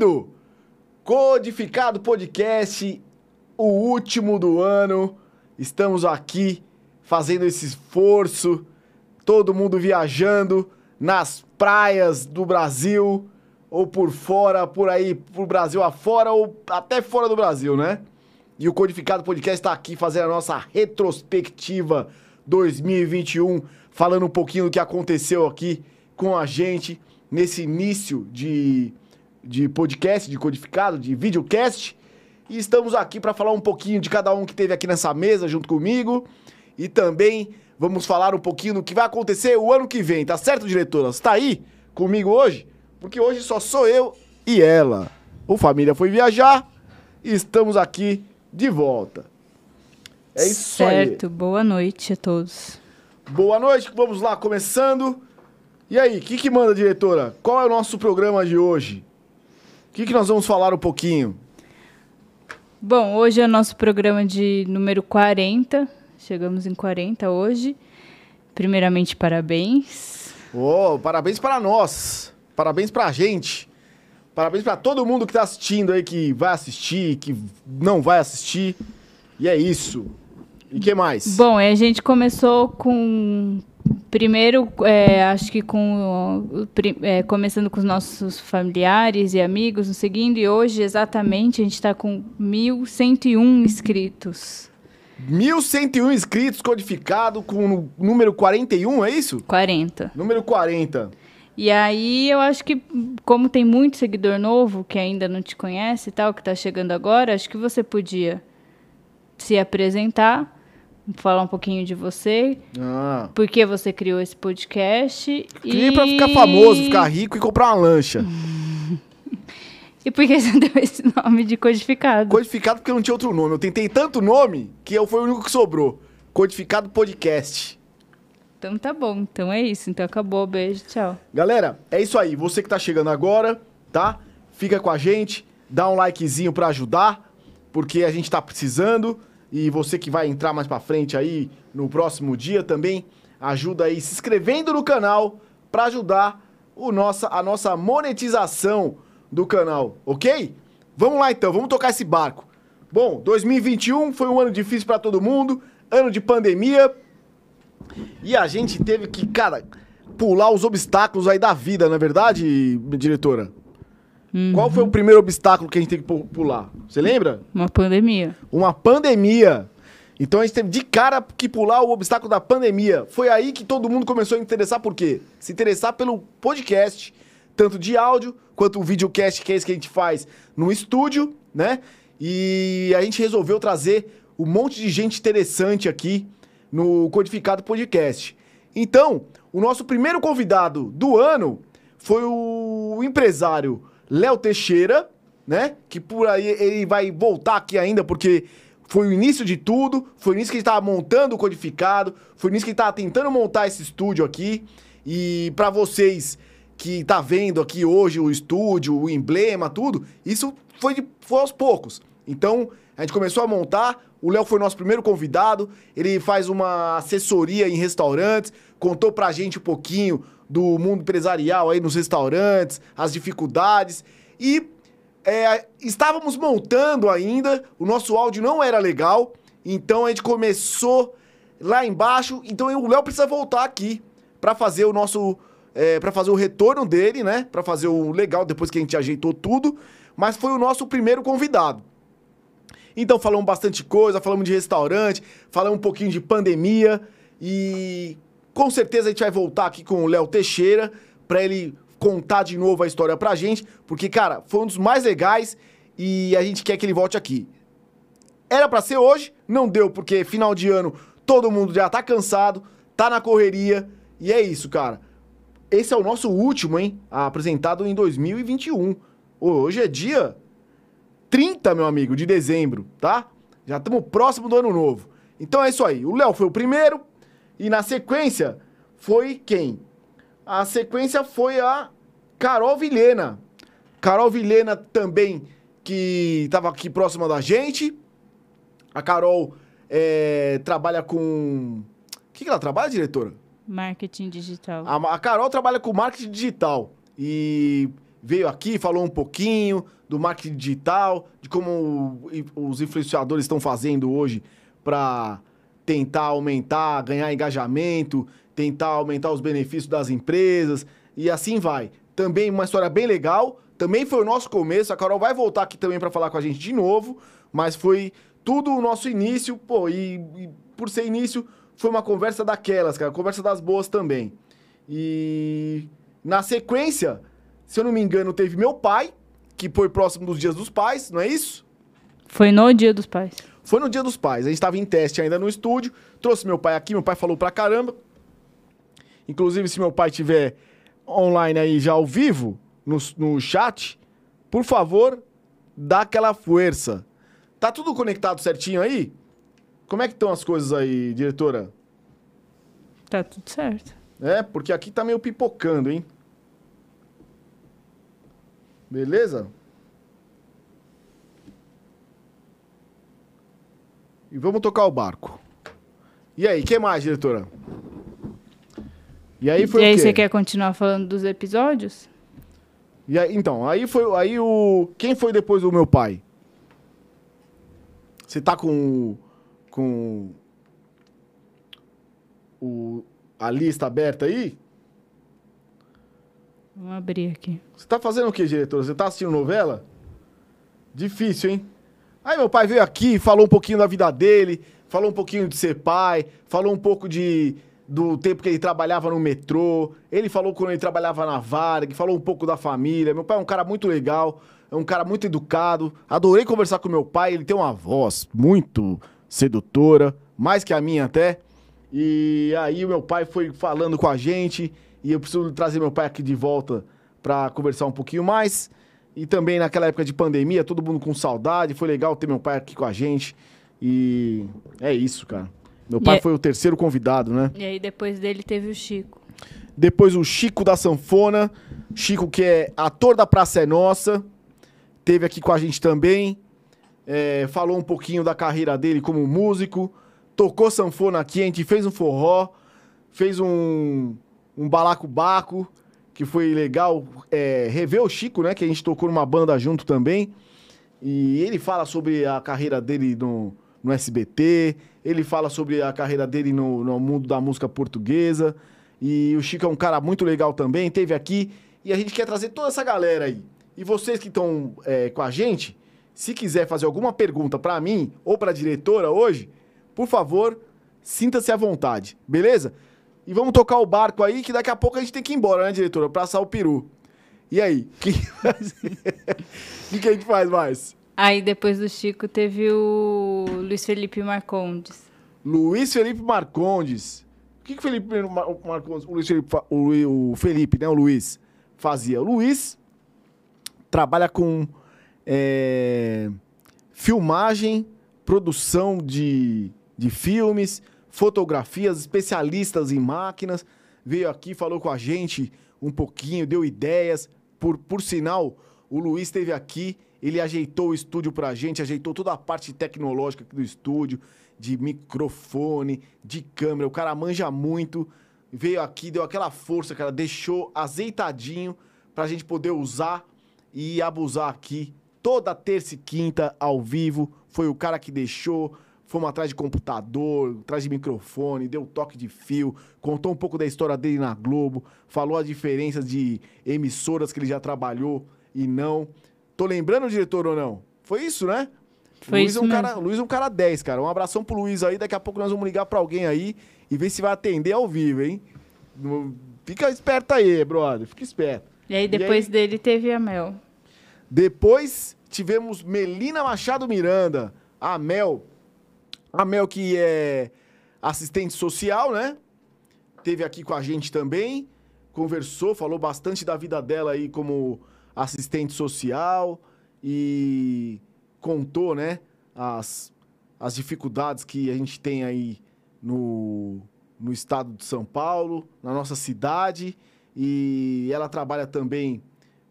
Valendo? Codificado Podcast, o último do ano. Estamos aqui fazendo esse esforço. Todo mundo viajando nas praias do Brasil ou por fora, por aí, por Brasil afora ou até fora do Brasil, né? E o Codificado Podcast está aqui fazendo a nossa retrospectiva 2021, falando um pouquinho do que aconteceu aqui com a gente nesse início de, de podcast, de codificado, de videocast. E estamos aqui para falar um pouquinho de cada um que teve aqui nessa mesa junto comigo. E também vamos falar um pouquinho do que vai acontecer o ano que vem, tá certo, diretora? Você tá aí comigo hoje? Porque hoje só sou eu e ela. O família foi viajar e estamos aqui de volta. É isso certo. aí. Certo, boa noite a todos. Boa noite, vamos lá, começando. E aí, o que, que manda, diretora? Qual é o nosso programa de hoje? O que, que nós vamos falar um pouquinho? Bom, hoje é o nosso programa de número 40. Chegamos em 40 hoje. Primeiramente, parabéns. Oh, parabéns para nós. Parabéns para a gente. Parabéns para todo mundo que está assistindo aí, que vai assistir, que não vai assistir. E é isso. E que mais? Bom, a gente começou com Primeiro, é, acho que com é, começando com os nossos familiares e amigos, nos seguindo, e hoje exatamente a gente está com 1.101 inscritos. 1.101 inscritos, codificado com o número 41, é isso? 40. Número 40. E aí eu acho que, como tem muito seguidor novo que ainda não te conhece e tal, que está chegando agora, acho que você podia se apresentar falar um pouquinho de você. Ah. Por que você criou esse podcast. Criei e... pra ficar famoso, ficar rico e comprar uma lancha. e por que você deu esse nome de codificado? Codificado porque não tinha outro nome. Eu tentei tanto nome que eu foi o único que sobrou. Codificado Podcast. Então tá bom. Então é isso. Então acabou. Beijo, tchau. Galera, é isso aí. Você que tá chegando agora, tá? Fica com a gente. Dá um likezinho para ajudar, porque a gente tá precisando. E você que vai entrar mais para frente aí no próximo dia também, ajuda aí se inscrevendo no canal para ajudar o nossa, a nossa monetização do canal, ok? Vamos lá então, vamos tocar esse barco. Bom, 2021 foi um ano difícil para todo mundo, ano de pandemia. E a gente teve que, cara, pular os obstáculos aí da vida, não é verdade, diretora? Uhum. Qual foi o primeiro obstáculo que a gente teve que pular? Você lembra? Uma pandemia. Uma pandemia. Então a gente teve de cara que pular o obstáculo da pandemia. Foi aí que todo mundo começou a interessar por quê? Se interessar pelo podcast, tanto de áudio quanto o videocast, que é esse que a gente faz no estúdio, né? E a gente resolveu trazer um monte de gente interessante aqui no Codificado Podcast. Então, o nosso primeiro convidado do ano foi o empresário Léo Teixeira, né? Que por aí ele vai voltar aqui ainda, porque foi o início de tudo, foi o início que ele estava montando o codificado, foi o início que ele estava tentando montar esse estúdio aqui. E para vocês que tá vendo aqui hoje o estúdio, o emblema, tudo, isso foi, de, foi aos poucos. Então, a gente começou a montar, o Léo foi nosso primeiro convidado, ele faz uma assessoria em restaurantes, contou pra gente um pouquinho do mundo empresarial aí nos restaurantes, as dificuldades. E é, estávamos montando ainda, o nosso áudio não era legal, então a gente começou lá embaixo. Então o Léo precisa voltar aqui para fazer o nosso. É, para fazer o retorno dele, né? Para fazer o legal depois que a gente ajeitou tudo. Mas foi o nosso primeiro convidado. Então falamos bastante coisa, falamos de restaurante, falamos um pouquinho de pandemia e com certeza a gente vai voltar aqui com o Léo Teixeira para ele contar de novo a história pra gente, porque, cara, foi um dos mais legais e a gente quer que ele volte aqui. Era para ser hoje, não deu, porque final de ano todo mundo já tá cansado, tá na correria, e é isso, cara. Esse é o nosso último, hein? Apresentado em 2021. Hoje é dia 30, meu amigo, de dezembro, tá? Já estamos próximo do ano novo. Então é isso aí. O Léo foi o primeiro, e na sequência, foi quem? A sequência foi a Carol Vilhena. Carol Vilhena também, que estava aqui próxima da gente. A Carol é, trabalha com. O que, que ela trabalha, diretora? Marketing digital. A, a Carol trabalha com marketing digital. E veio aqui, falou um pouquinho do marketing digital, de como os influenciadores estão fazendo hoje para tentar aumentar, ganhar engajamento, tentar aumentar os benefícios das empresas e assim vai. Também uma história bem legal, também foi o nosso começo. A Carol vai voltar aqui também para falar com a gente de novo, mas foi tudo o nosso início, pô, e, e por ser início, foi uma conversa daquelas, cara, conversa das boas também. E na sequência, se eu não me engano, teve meu pai, que foi próximo dos dias dos pais, não é isso? Foi no dia dos pais. Foi no dia dos pais. A gente estava em teste ainda no estúdio. Trouxe meu pai aqui, meu pai falou pra caramba. Inclusive, se meu pai tiver online aí já ao vivo, no, no chat, por favor, dá aquela força. Tá tudo conectado certinho aí? Como é que estão as coisas aí, diretora? Tá tudo certo. É, porque aqui tá meio pipocando, hein? Beleza? E vamos tocar o barco. E aí, que mais, diretora? E aí foi e aí, você quer continuar falando dos episódios? E aí, então, aí foi aí o quem foi depois do meu pai? Você tá com com o a lista aberta aí? Vamos abrir aqui. Você tá fazendo o que, diretor? Você tá assistindo novela? Difícil, hein? Aí meu pai veio aqui, falou um pouquinho da vida dele, falou um pouquinho de ser pai, falou um pouco de do tempo que ele trabalhava no metrô, ele falou quando ele trabalhava na Varg, falou um pouco da família. Meu pai é um cara muito legal, é um cara muito educado. Adorei conversar com meu pai, ele tem uma voz muito sedutora, mais que a minha até. E aí o meu pai foi falando com a gente e eu preciso trazer meu pai aqui de volta para conversar um pouquinho mais. E também naquela época de pandemia, todo mundo com saudade, foi legal ter meu pai aqui com a gente. E é isso, cara. Meu pai e foi o terceiro convidado, né? E aí depois dele teve o Chico. Depois o Chico da Sanfona. Chico, que é ator da Praça é Nossa. Teve aqui com a gente também. É, falou um pouquinho da carreira dele como músico. Tocou sanfona aqui, a gente fez um forró. Fez um, um balacobaco, que foi legal. É, rever o Chico, né? Que a gente tocou numa banda junto também. E ele fala sobre a carreira dele no, no SBT, ele fala sobre a carreira dele no, no mundo da música portuguesa. E o Chico é um cara muito legal também, teve aqui. E a gente quer trazer toda essa galera aí. E vocês que estão é, com a gente, se quiser fazer alguma pergunta para mim ou para a diretora hoje, por favor, sinta-se à vontade, beleza? E vamos tocar o barco aí, que daqui a pouco a gente tem que ir embora, né, diretora? Pra assar o peru. E aí? O que, que, que a gente faz mais? Aí depois do Chico teve o Luiz Felipe Marcondes. Luiz Felipe Marcondes. O que, que o Felipe Marcondes, o Luiz Felipe, o, o Felipe, né, o Luiz, fazia? O Luiz trabalha com é, filmagem, produção de, de filmes, fotografias, especialistas em máquinas. Veio aqui, falou com a gente um pouquinho, deu ideias. Por, por sinal, o Luiz esteve aqui ele ajeitou o estúdio pra gente, ajeitou toda a parte tecnológica do estúdio, de microfone, de câmera. O cara manja muito. Veio aqui, deu aquela força, cara, deixou azeitadinho pra gente poder usar e abusar aqui toda terça e quinta ao vivo. Foi o cara que deixou. Fomos atrás de computador, atrás de microfone, deu toque de fio, contou um pouco da história dele na Globo, falou a diferença de emissoras que ele já trabalhou e não. Tô lembrando, diretor, ou não? Foi isso, né? Foi Luiz isso é um cara, Luiz é um cara 10, cara. Um abração pro Luiz aí. Daqui a pouco nós vamos ligar pra alguém aí e ver se vai atender ao vivo, hein? Fica esperto aí, brother. Fica esperto. E aí, depois e aí, dele, teve a Mel. Depois tivemos Melina Machado Miranda. A Mel. A Mel que é assistente social, né? Teve aqui com a gente também. Conversou, falou bastante da vida dela aí como assistente social e contou, né, as, as dificuldades que a gente tem aí no, no estado de São Paulo, na nossa cidade. E ela trabalha também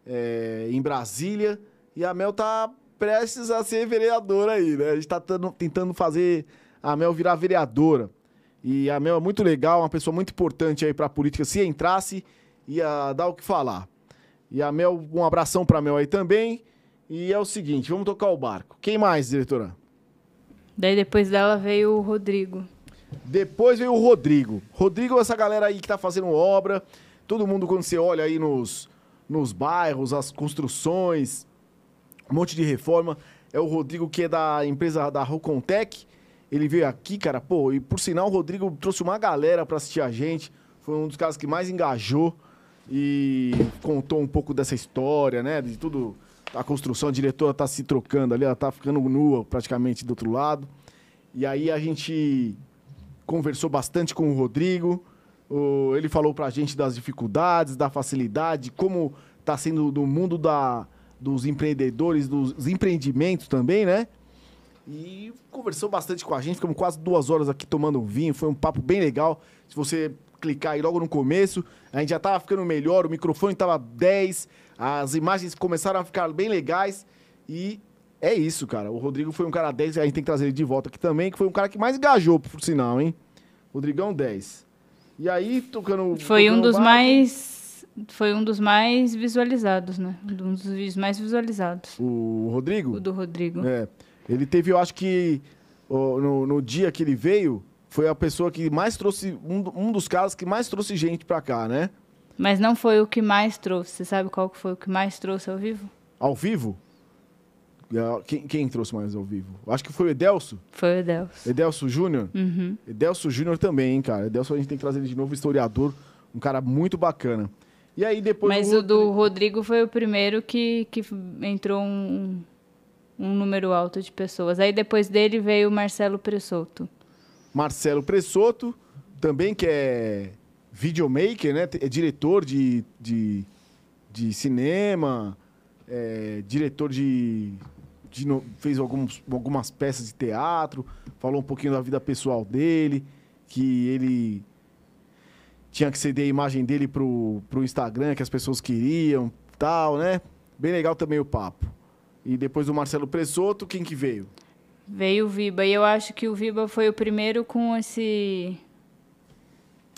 é, em Brasília. E a Mel tá prestes a ser vereadora aí, né? A gente tá tentando fazer a Mel virar vereadora. E a Mel é muito legal, uma pessoa muito importante aí para a política. Se entrasse, ia dar o que falar. E a Mel, um abração pra Mel aí também. E é o seguinte, vamos tocar o barco. Quem mais, diretora? Daí depois dela veio o Rodrigo. Depois veio o Rodrigo. Rodrigo é essa galera aí que tá fazendo obra. Todo mundo, quando você olha aí nos, nos bairros, as construções, um monte de reforma. É o Rodrigo que é da empresa da Rocontec. Ele veio aqui, cara, pô, e por sinal o Rodrigo trouxe uma galera pra assistir a gente. Foi um dos caras que mais engajou e contou um pouco dessa história, né? De tudo. A construção, a diretora tá se trocando ali, ela tá ficando nua praticamente do outro lado. E aí a gente conversou bastante com o Rodrigo. o- ele falou pra gente das dificuldades, da facilidade, como tá sendo no mundo da, dos empreendedores, dos empreendimentos também, né? E conversou bastante com a gente, ficamos quase duas horas aqui tomando um vinho, foi um papo bem legal. Se você clicar aí logo no começo, a gente já tava ficando melhor, o microfone tava 10, as imagens começaram a ficar bem legais e é isso, cara. O Rodrigo foi um cara 10, a gente tem que trazer ele de volta aqui também, que foi um cara que mais engajou, por sinal, hein? Rodrigão 10. E aí, tocando. Foi um tocando dos barco, mais. Foi um dos mais visualizados, né? Um dos vídeos mais visualizados. O Rodrigo? O do Rodrigo. É. Ele teve, eu acho que no, no dia que ele veio, foi a pessoa que mais trouxe. Um, um dos caras que mais trouxe gente pra cá, né? Mas não foi o que mais trouxe. Você sabe qual foi o que mais trouxe ao vivo? Ao vivo? Ah, Quem, quem trouxe mais ao vivo? Acho que foi o Edelso. Foi o Edelso. Edelso Júnior. Uhum. Edelso Júnior também, hein, cara. Edelso a gente tem que trazer ele de novo, historiador. Um cara muito bacana. E aí depois. Mas o do Rodrigo foi o primeiro que, que entrou um, um número alto de pessoas. Aí depois dele veio o Marcelo Pressoto. Marcelo Pressoto, também que é videomaker, né? É diretor de, de, de cinema, é diretor de. de fez alguns, algumas peças de teatro, falou um pouquinho da vida pessoal dele, que ele tinha que ceder a imagem dele pro, pro Instagram, que as pessoas queriam, tal, né? Bem legal também o papo. E depois do Marcelo Pressoto, quem que veio? Veio o Viba. E eu acho que o Viba foi o primeiro com esse.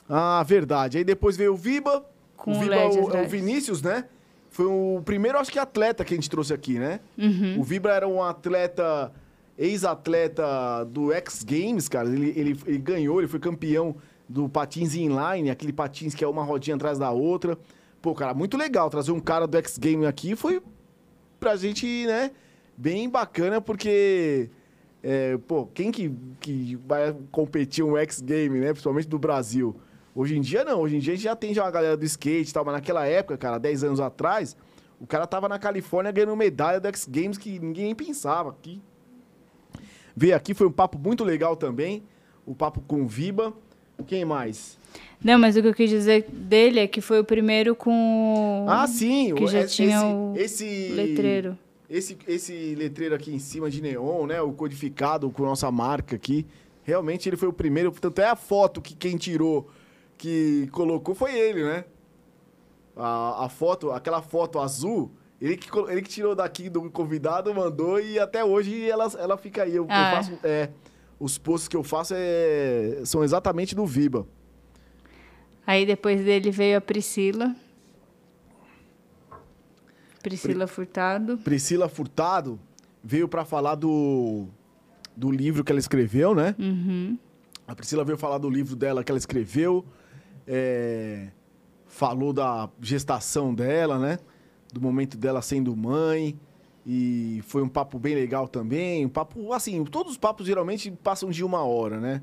Ah, verdade. Aí depois veio o Viba. Com o Viba LED é o, é o. Vinícius, né? Foi o primeiro, acho que, atleta que a gente trouxe aqui, né? Uhum. O Vibra era um atleta, ex-atleta do X Games, cara. Ele, ele, ele ganhou, ele foi campeão do patins inline, aquele patins que é uma rodinha atrás da outra. Pô, cara, muito legal trazer um cara do X Games aqui. Foi pra gente, né, bem bacana, porque, é, pô, quem que, que vai competir um X Game, né, principalmente do Brasil? Hoje em dia, não. Hoje em dia a gente já tem já uma galera do skate e tal, mas naquela época, cara, 10 anos atrás, o cara tava na Califórnia ganhando medalha do X Games que ninguém nem pensava aqui. Veio aqui, foi um papo muito legal também. O papo com o Viba. Quem mais? Não, mas o que eu quis dizer dele é que foi o primeiro com. Ah, sim. Que o- já esse- tinha o esse, letreiro. Esse, esse letreiro aqui em cima de neon, né? O codificado com nossa marca aqui. Realmente ele foi o primeiro. Tanto é a foto que quem tirou, que colocou, foi ele, né? A, a foto, aquela foto azul, ele que, ele que tirou daqui do convidado, mandou e até hoje ela, ela fica aí. Eu, eu Ah, é? faço. É, os posts que eu faço é, são exatamente do Viba. Aí depois dele veio a Priscila. Priscila Furtado. Priscila Furtado veio pra falar do, do livro que ela escreveu, né? Uhum. A Priscila veio falar do livro dela que ela escreveu, é, falou da gestação dela, né? Do momento dela sendo mãe. E foi um papo bem legal também. Um papo, assim, todos os papos geralmente passam de uma hora, né?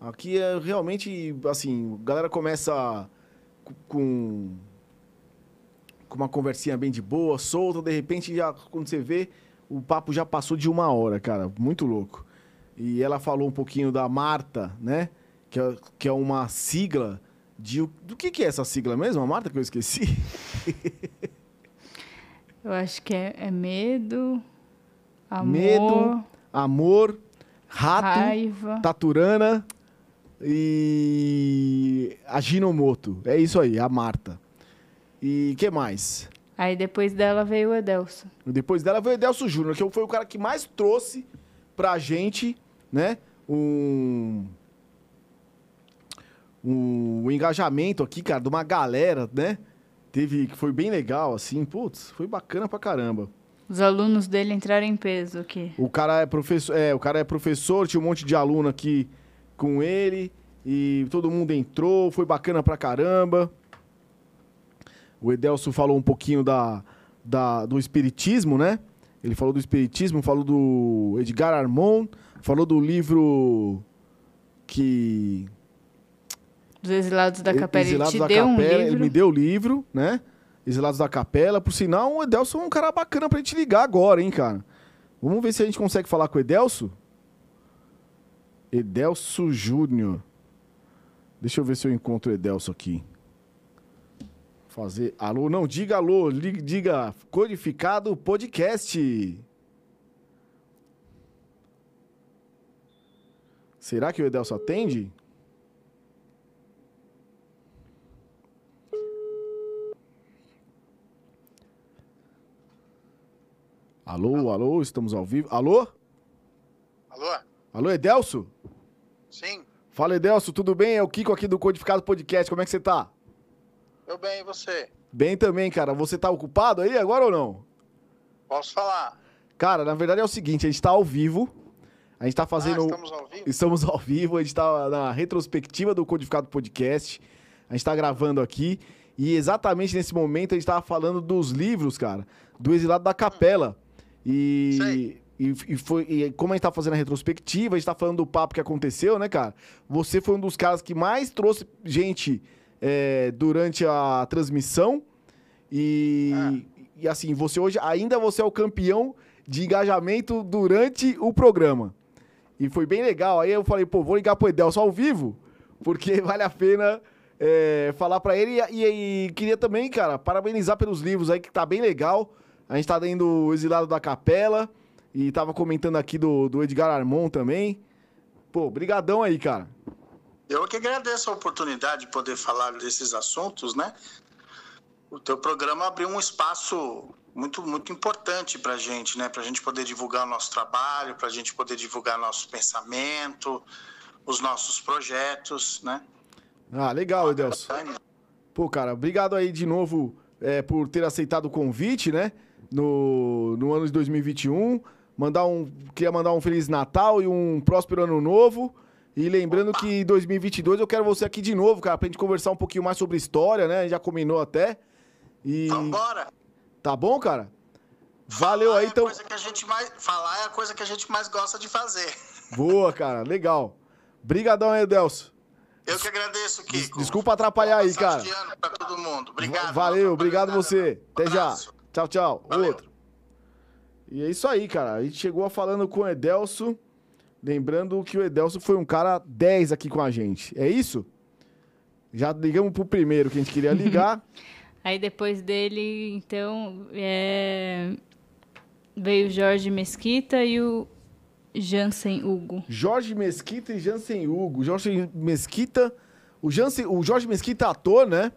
Aqui é realmente, assim, a galera começa co- com, com uma conversinha bem de boa, solta, de repente, já, quando você vê, o papo já passou de uma hora, cara. Muito louco. E ela falou um pouquinho da Marta, né? Que é, que é uma sigla de. Do que, que é essa sigla mesmo, a Marta, que eu esqueci? Eu acho que é, é medo, amor, Medo, Amor, rato, raiva. Taturana e Aginomoto. É isso aí, a Marta. E que mais? Aí depois dela veio o Edelso. Depois dela veio o Edelso Júnior, que foi o cara que mais trouxe pra gente, né? Um, um engajamento aqui, cara, de uma galera, né? Teve, que foi bem legal, assim, putz, foi bacana pra caramba. Os alunos dele entraram em peso aqui. O cara é professor, é, o cara é professor, tinha um monte de aluno aqui com ele e todo mundo entrou, foi bacana pra caramba. O Edelso falou um pouquinho da, da, do espiritismo, né? Ele falou do espiritismo, falou do Edgar Armand, falou do livro que Dos exilados da capela. Exilados ele da te deu um Capela, livro. ele me deu o livro, né? Exilados da Capela. Por sinal, o Edelso é um cara bacana pra gente ligar agora, hein, cara? Vamos ver se a gente consegue falar com o Edelso. Edelso Júnior. Deixa eu ver se eu encontro o Edelso aqui. Fazer. Alô? Não, diga alô. Diga codificado podcast. Será que o Edelso atende? Alô, alô, estamos ao vivo. Alô? Alô? Alô, Edelso? Sim? Fala, Edelso, tudo bem? É o Kiko aqui do Codificado Podcast. Como é que você tá? Eu bem, e você? Bem também, cara. Você tá ocupado aí agora ou não? Posso falar? Cara, na verdade é o seguinte, a gente tá ao vivo. A gente tá fazendo. Ah, estamos ao vivo? Estamos ao vivo, a gente tá na retrospectiva do Codificado Podcast. A gente tá gravando aqui. E exatamente nesse momento a gente tava falando dos livros, cara, do Exilado da Capela. E, e, e foi, e como a gente tá fazendo a retrospectiva, a gente tá falando do papo que aconteceu, né, cara? Você foi um dos caras que mais trouxe gente é, durante a transmissão. E, e assim, você hoje, ainda você é o campeão de engajamento durante o programa. E foi bem legal. Aí eu falei, pô, vou ligar pro Edelso ao vivo, porque vale a pena é, falar pra ele. E, e- e queria também, cara, parabenizar pelos livros aí, que tá bem legal. A gente tá dando o Exilado da Capela e tava comentando aqui do, do Edgar Armon também. Pô, brigadão aí, cara. Eu que agradeço a oportunidade de poder falar desses assuntos, né? O teu programa abriu um espaço muito, muito importante para a gente, né? Para a gente poder divulgar o nosso trabalho, para a gente poder divulgar nosso pensamento, os nossos projetos, né? Ah, legal, Edelso. Pô, cara, obrigado aí de novo é, por ter aceitado o convite, né? No, no ano de 2021. Mandar um, queria mandar um Feliz Natal e um próspero Ano Novo. E lembrando que em 2022 eu quero você aqui de novo, cara, pra gente conversar um pouquinho mais sobre história, né? A gente Já combinou até. E Vambora! tá bom, cara? Valeu Falar aí, é então. coisa que a gente mais Falar é a coisa que a gente mais gosta de fazer. Boa, cara, legal. Brigadão aí, Edelso. Eu que agradeço, Kiko. Desculpa atrapalhar aí, cara. ano pra todo mundo. Obrigado. Valeu, obrigado você. Até já. Tchau, tchau. Valeu. Outro. E é isso aí, cara. A gente chegou falando com o Edelso. Lembrando que o Edelso foi um cara 10 aqui com a gente. É isso? Já ligamos pro primeiro que a gente queria ligar. Aí depois dele, então, é, veio o Jorge Mesquita e o Jansen Hugo. Jorge Mesquita e Jansen Hugo. Jorge Mesquita. O, Jansen, o Jorge Mesquita é ator, né?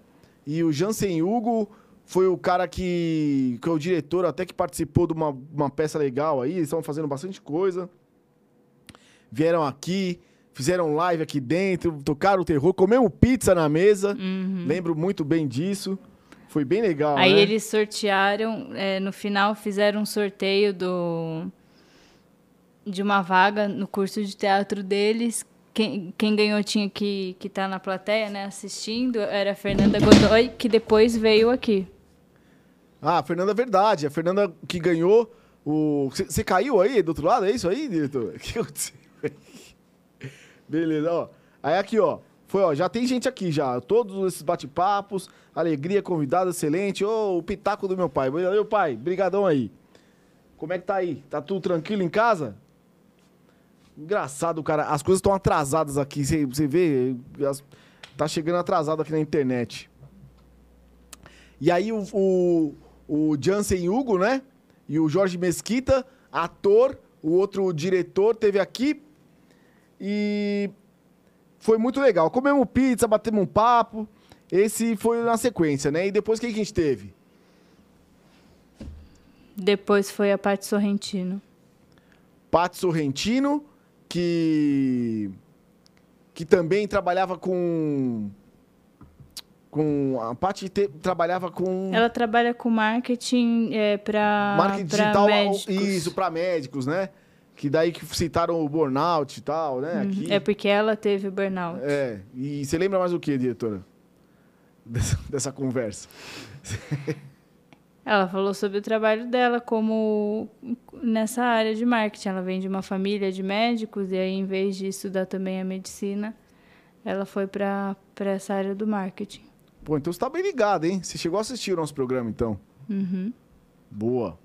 E o Jansen Hugo foi o cara que, que é o diretor, até que participou de uma, uma peça legal aí. Eles estavam fazendo bastante coisa. Vieram aqui, fizeram live aqui dentro, tocaram o terror, comemos pizza na mesa. Lembro muito bem disso. Foi bem legal, Aí né? eles sortearam, é, no final fizeram um sorteio do de uma vaga no curso de teatro deles. Quem, quem ganhou tinha que estar tá na plateia, né, assistindo. Era a Fernanda Godoy, que depois veio aqui. Ah, a Fernanda, verdade. A Fernanda que ganhou o. Você caiu aí do outro lado? É isso aí, diretor? O que aconteceu? Beleza, ó. Aí aqui, ó. Foi, ó. Já tem gente aqui já. Todos esses bate-papos. Alegria, convidado excelente. Ô, o pitaco do meu pai. Valeu, pai. Brigadão aí. Como é que tá aí? Tá tudo tranquilo em casa? Engraçado, cara. As coisas estão atrasadas aqui. Você vê? as- Tá chegando atrasado aqui na internet. E aí o, o, o Jansen Hugo, né? E o Jorge Mesquita, ator, o outro diretor, teve aqui. E foi muito legal. Comemos pizza, batemos um papo. Esse foi na sequência, né? E depois o que a gente teve? Depois foi a Paty Sorrentino. Paty Sorrentino, que que também trabalhava com com a Paty te- trabalhava com Ela trabalha com marketing é, para marketing digital, isso, para médicos, né? Que daí que citaram o burnout e tal, né? Aqui. É porque ela teve burnout. É, e você lembra mais o que, diretora? Dessa, dessa conversa. Ela falou sobre o trabalho dela como nessa área de marketing. Ela vem de uma família de médicos e aí, em vez de estudar também a medicina, ela foi para essa área do marketing. Pô, então você tá bem ligado, hein? Você chegou a assistir o nosso programa, então. Uhum. Boa.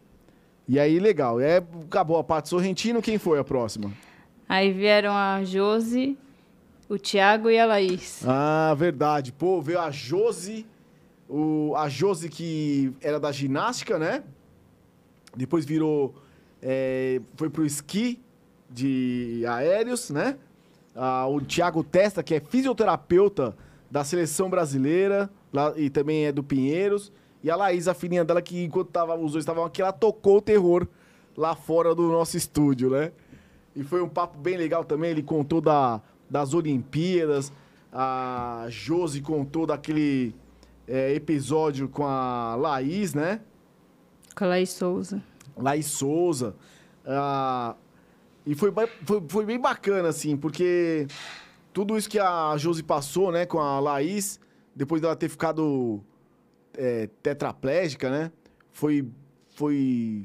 E aí, legal. É, acabou a parte Sorrentino, quem foi a próxima? Aí vieram a Josi, o Tiago e a Laís. Ah, verdade. Pô, veio a Josi, o, a Josi que era da ginástica, né? Depois virou. é, foi pro esqui de aéreos, né? Ah, o Thiago Testa, que é fisioterapeuta da seleção brasileira lá, e também é do Pinheiros. E a Laís, a filhinha dela, que enquanto tava, os dois estavam aqui, ela tocou o terror lá fora do nosso estúdio, né? E foi um papo bem legal também. Ele contou da, das Olimpíadas. A Josi contou daquele é, episódio com a Laís, né? Com a Laís Souza. Laís Souza. Ah, e foi, foi, foi bem bacana, assim, porque tudo isso que a Josi passou, né, com a Laís, depois dela ter ficado é, tetraplégica, né? Foi, foi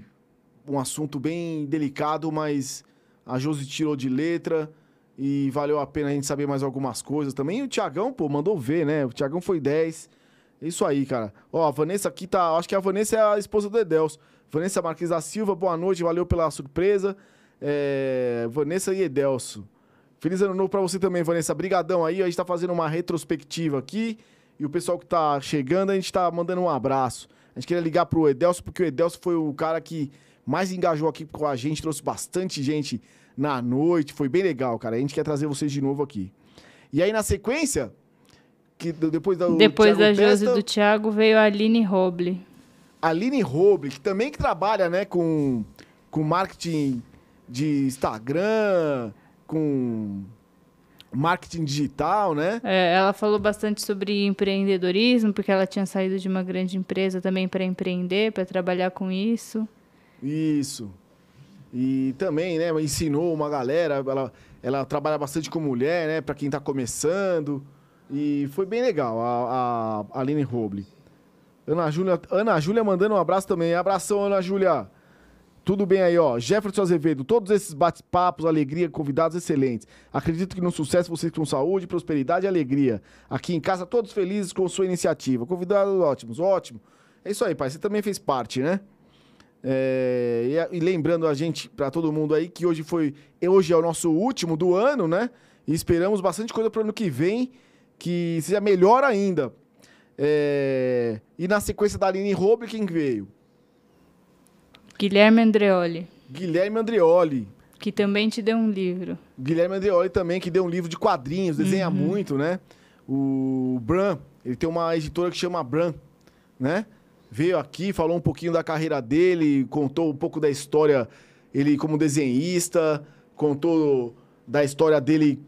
um assunto bem delicado, mas a Josi tirou de letra e valeu a pena a gente saber mais algumas coisas também. E o Tiagão, pô, mandou ver, né? O Tiagão foi 10. É Isso aí, cara. Ó, a Vanessa aqui tá. Acho que a Vanessa é a esposa do Edelso. Vanessa Marques da Silva, boa noite, valeu pela surpresa. É, Vanessa e Edelso. Feliz ano novo pra você também, Vanessa. Brigadão aí. A gente tá fazendo uma retrospectiva aqui. E o pessoal que tá chegando, a gente tá mandando um abraço. A gente queria ligar pro Edelso, porque o Edelso foi o cara que mais engajou aqui com a gente, trouxe bastante gente na noite. Foi bem legal, cara. A gente quer trazer vocês de novo aqui. E aí, na sequência, que depois da Depois da Thiago Josi do Tiago veio a Aline Roble. Aline Roble, que também que trabalha, né, com, com marketing de Instagram, com marketing digital, né? É, ela falou bastante sobre empreendedorismo, porque ela tinha saído de uma grande empresa também para empreender, para trabalhar com isso. Isso. E também, né, ensinou uma galera, ela, ela trabalha bastante com mulher, né, pra quem tá começando. E foi bem legal, a, a Aline Roble. Ana Júlia, Ana Júlia mandando um abraço também. Abração, Ana Júlia. Tudo bem aí, ó. Jefferson Azevedo, todos esses bate-papos, alegria, convidados excelentes. Acredito que no sucesso vocês com saúde, prosperidade e alegria. Aqui em casa, todos felizes com sua iniciativa. Convidados ótimos, ótimo. É isso aí, pai. Você também fez parte, né? É, e, lembrando a gente, pra todo mundo aí, que hoje foi. Hoje é o nosso último do ano, né? E esperamos bastante coisa pro ano que vem, que seja melhor ainda. É, e na sequência da Aline Roble, quem veio? Guilherme Andreoli, Guilherme Andreoli. que também te deu um livro. Guilherme Andreoli também, que deu um livro de quadrinhos, desenha muito, né? O Bran, ele tem uma editora que chama Bran, né? Veio aqui, falou um pouquinho da carreira dele, contou um pouco da história, ele como desenhista, contou da história dele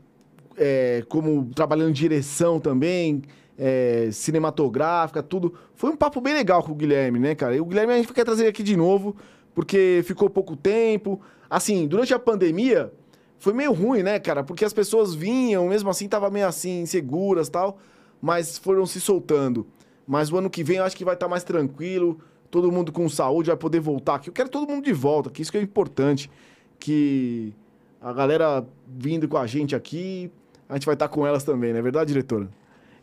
é, como trabalhando em direção também, é, cinematográfica, tudo. Foi um papo bem legal com o Guilherme, né, cara? E o Guilherme a gente quer trazer aqui de novo, porque ficou pouco tempo. Assim, durante a pandemia, foi meio ruim, né, cara? Porque as pessoas vinham, mesmo assim, tava meio assim, inseguras tal, mas foram se soltando. Mas o ano que vem eu acho que vai estar mais tranquilo, todo mundo com saúde vai poder voltar aqui. Eu quero todo mundo de volta, que isso que é importante. Que a galera vindo com a gente aqui, a gente vai estar com elas também, não é verdade, diretora?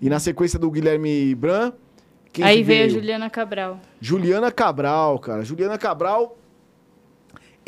E na sequência do Guilherme Bran, quem Aí veio a Juliana Cabral. Juliana Cabral, cara. Juliana Cabral,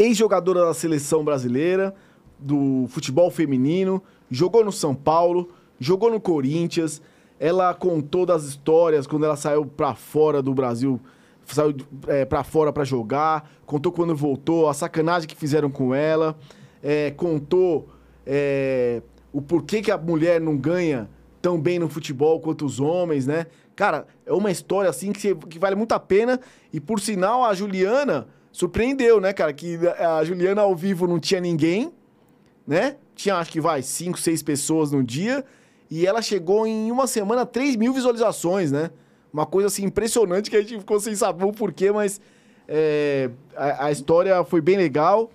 ex-jogadora da seleção brasileira, do futebol feminino, jogou no São Paulo, jogou no Corinthians. Ela contou das histórias quando ela saiu pra fora do Brasil, saiu é, pra fora pra jogar, contou quando voltou, a sacanagem que fizeram com ela, é, contou é, o porquê que a mulher não ganha tão bem no futebol quanto os homens, né? Cara, é uma história assim que, que vale muito a pena. E por sinal, a Juliana surpreendeu, né, cara? Que a Juliana ao vivo não tinha ninguém, né? Tinha, acho que vai, cinco, seis pessoas no dia. E ela chegou em uma semana a 3 mil visualizações, né? Uma coisa assim impressionante que a gente ficou sem saber o porquê, mas é, a, a história foi bem legal.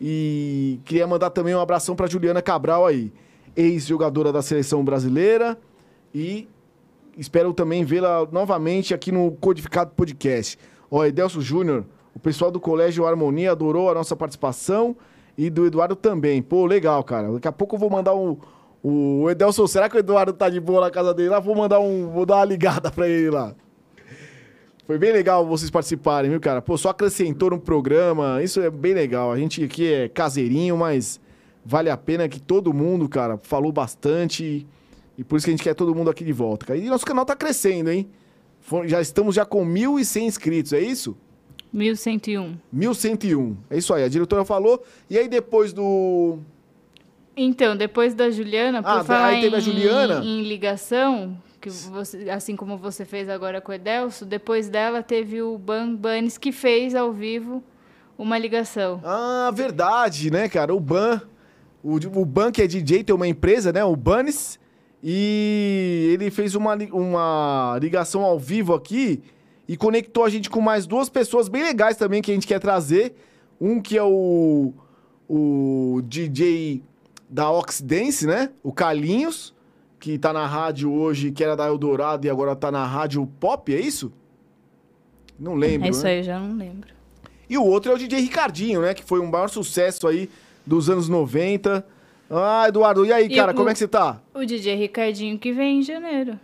E queria mandar também um abração para Juliana Cabral aí, ex-jogadora da seleção brasileira. E espero também vê-la novamente aqui no Codificado Podcast. Ó, Edelso Júnior, o pessoal do Colégio Harmonia adorou a nossa participação e do Eduardo também. Pô, legal, cara. Daqui a pouco eu vou mandar um. O Edelson, será que o Eduardo tá de boa na casa dele lá? Vou mandar um. Vou dar uma ligada pra ele lá. Foi bem legal vocês participarem, viu, cara? Pô, só acrescentou no programa. Isso é bem legal. A gente aqui é caseirinho, mas vale a pena que todo mundo, cara, falou bastante. E por isso que a gente quer todo mundo aqui de volta, cara. E nosso canal tá crescendo, hein? Já estamos já com 1.100 inscritos, é isso? 1101. 1101. É isso aí, a diretora falou. E aí depois do. Então, depois da Juliana, por Ah, falar aí teve a em- Juliana? em ligação, que você, assim como você fez agora com o Edelso, depois dela teve o Ban Banes que fez ao vivo uma ligação. Ah, verdade, né, cara? O Ban. O, o Ban, que é DJ, tem uma empresa, né? O Banes. E ele fez uma, uma ligação ao vivo aqui e conectou a gente com mais duas pessoas bem legais também que a gente quer trazer. Um que é o, o DJ da Oxidance, né? O Carlinhos, que tá na rádio hoje, que era da Eldorado e agora tá na rádio Pop, é isso? Não lembro. É isso né? aí, já não lembro. E o outro é o DJ Ricardinho, né? Que foi um maior sucesso aí dos anos 90. Ah, Eduardo, e aí, E cara, o- como é que você tá? O DJ Ricardinho que vem em janeiro.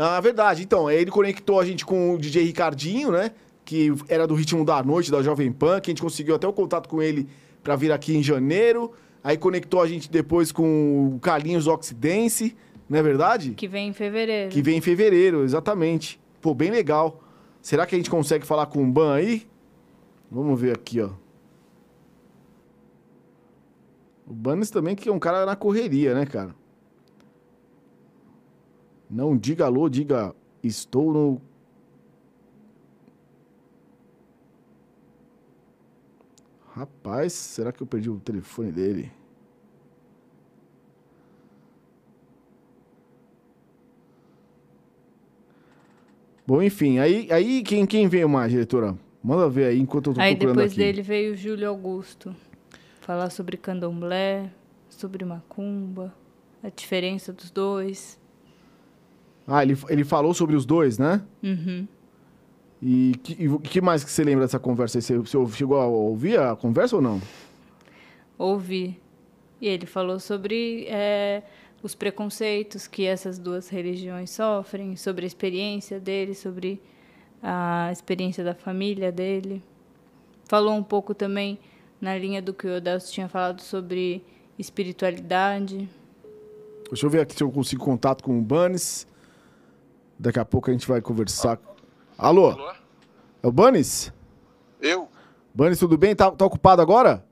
Ah, verdade. Então, ele conectou a gente com o DJ Ricardinho, né? Que era do Ritmo da Noite, da Jovem Pan, que a gente conseguiu até o contato com ele pra vir aqui em janeiro. Aí conectou a gente depois com o Carlinhos Oxidense, não é verdade? Que vem em fevereiro. Que vem em fevereiro, exatamente. Pô, bem legal. Será que a gente consegue falar com o Ban aí? Vamos ver aqui, ó. O Banes também que é um cara na correria, né, cara? Não diga alô, diga estou no... Rapaz, será que eu perdi o telefone dele? Bom, enfim, aí, aí quem, quem veio mais, diretora? Manda ver aí enquanto eu tô Aí procurando depois aqui. dele veio o Júlio Augusto. Falar sobre candomblé, sobre macumba, a diferença dos dois. Ah, ele, ele falou sobre os dois, né? Uhum. E que, e o que mais que você lembra dessa conversa? Você, você chegou a ouvir a conversa ou não? Ouvi. E ele falou sobre é, os preconceitos que essas duas religiões sofrem, sobre a experiência dele, sobre a experiência da família dele. Falou um pouco também na linha do que o Odelso tinha falado sobre espiritualidade. Deixa eu ver aqui se eu consigo contato com o Banes. Daqui a pouco a gente vai conversar. Alô? Alô? É o Banes? Eu Banes, tudo bem? Tá, tá ocupado agora?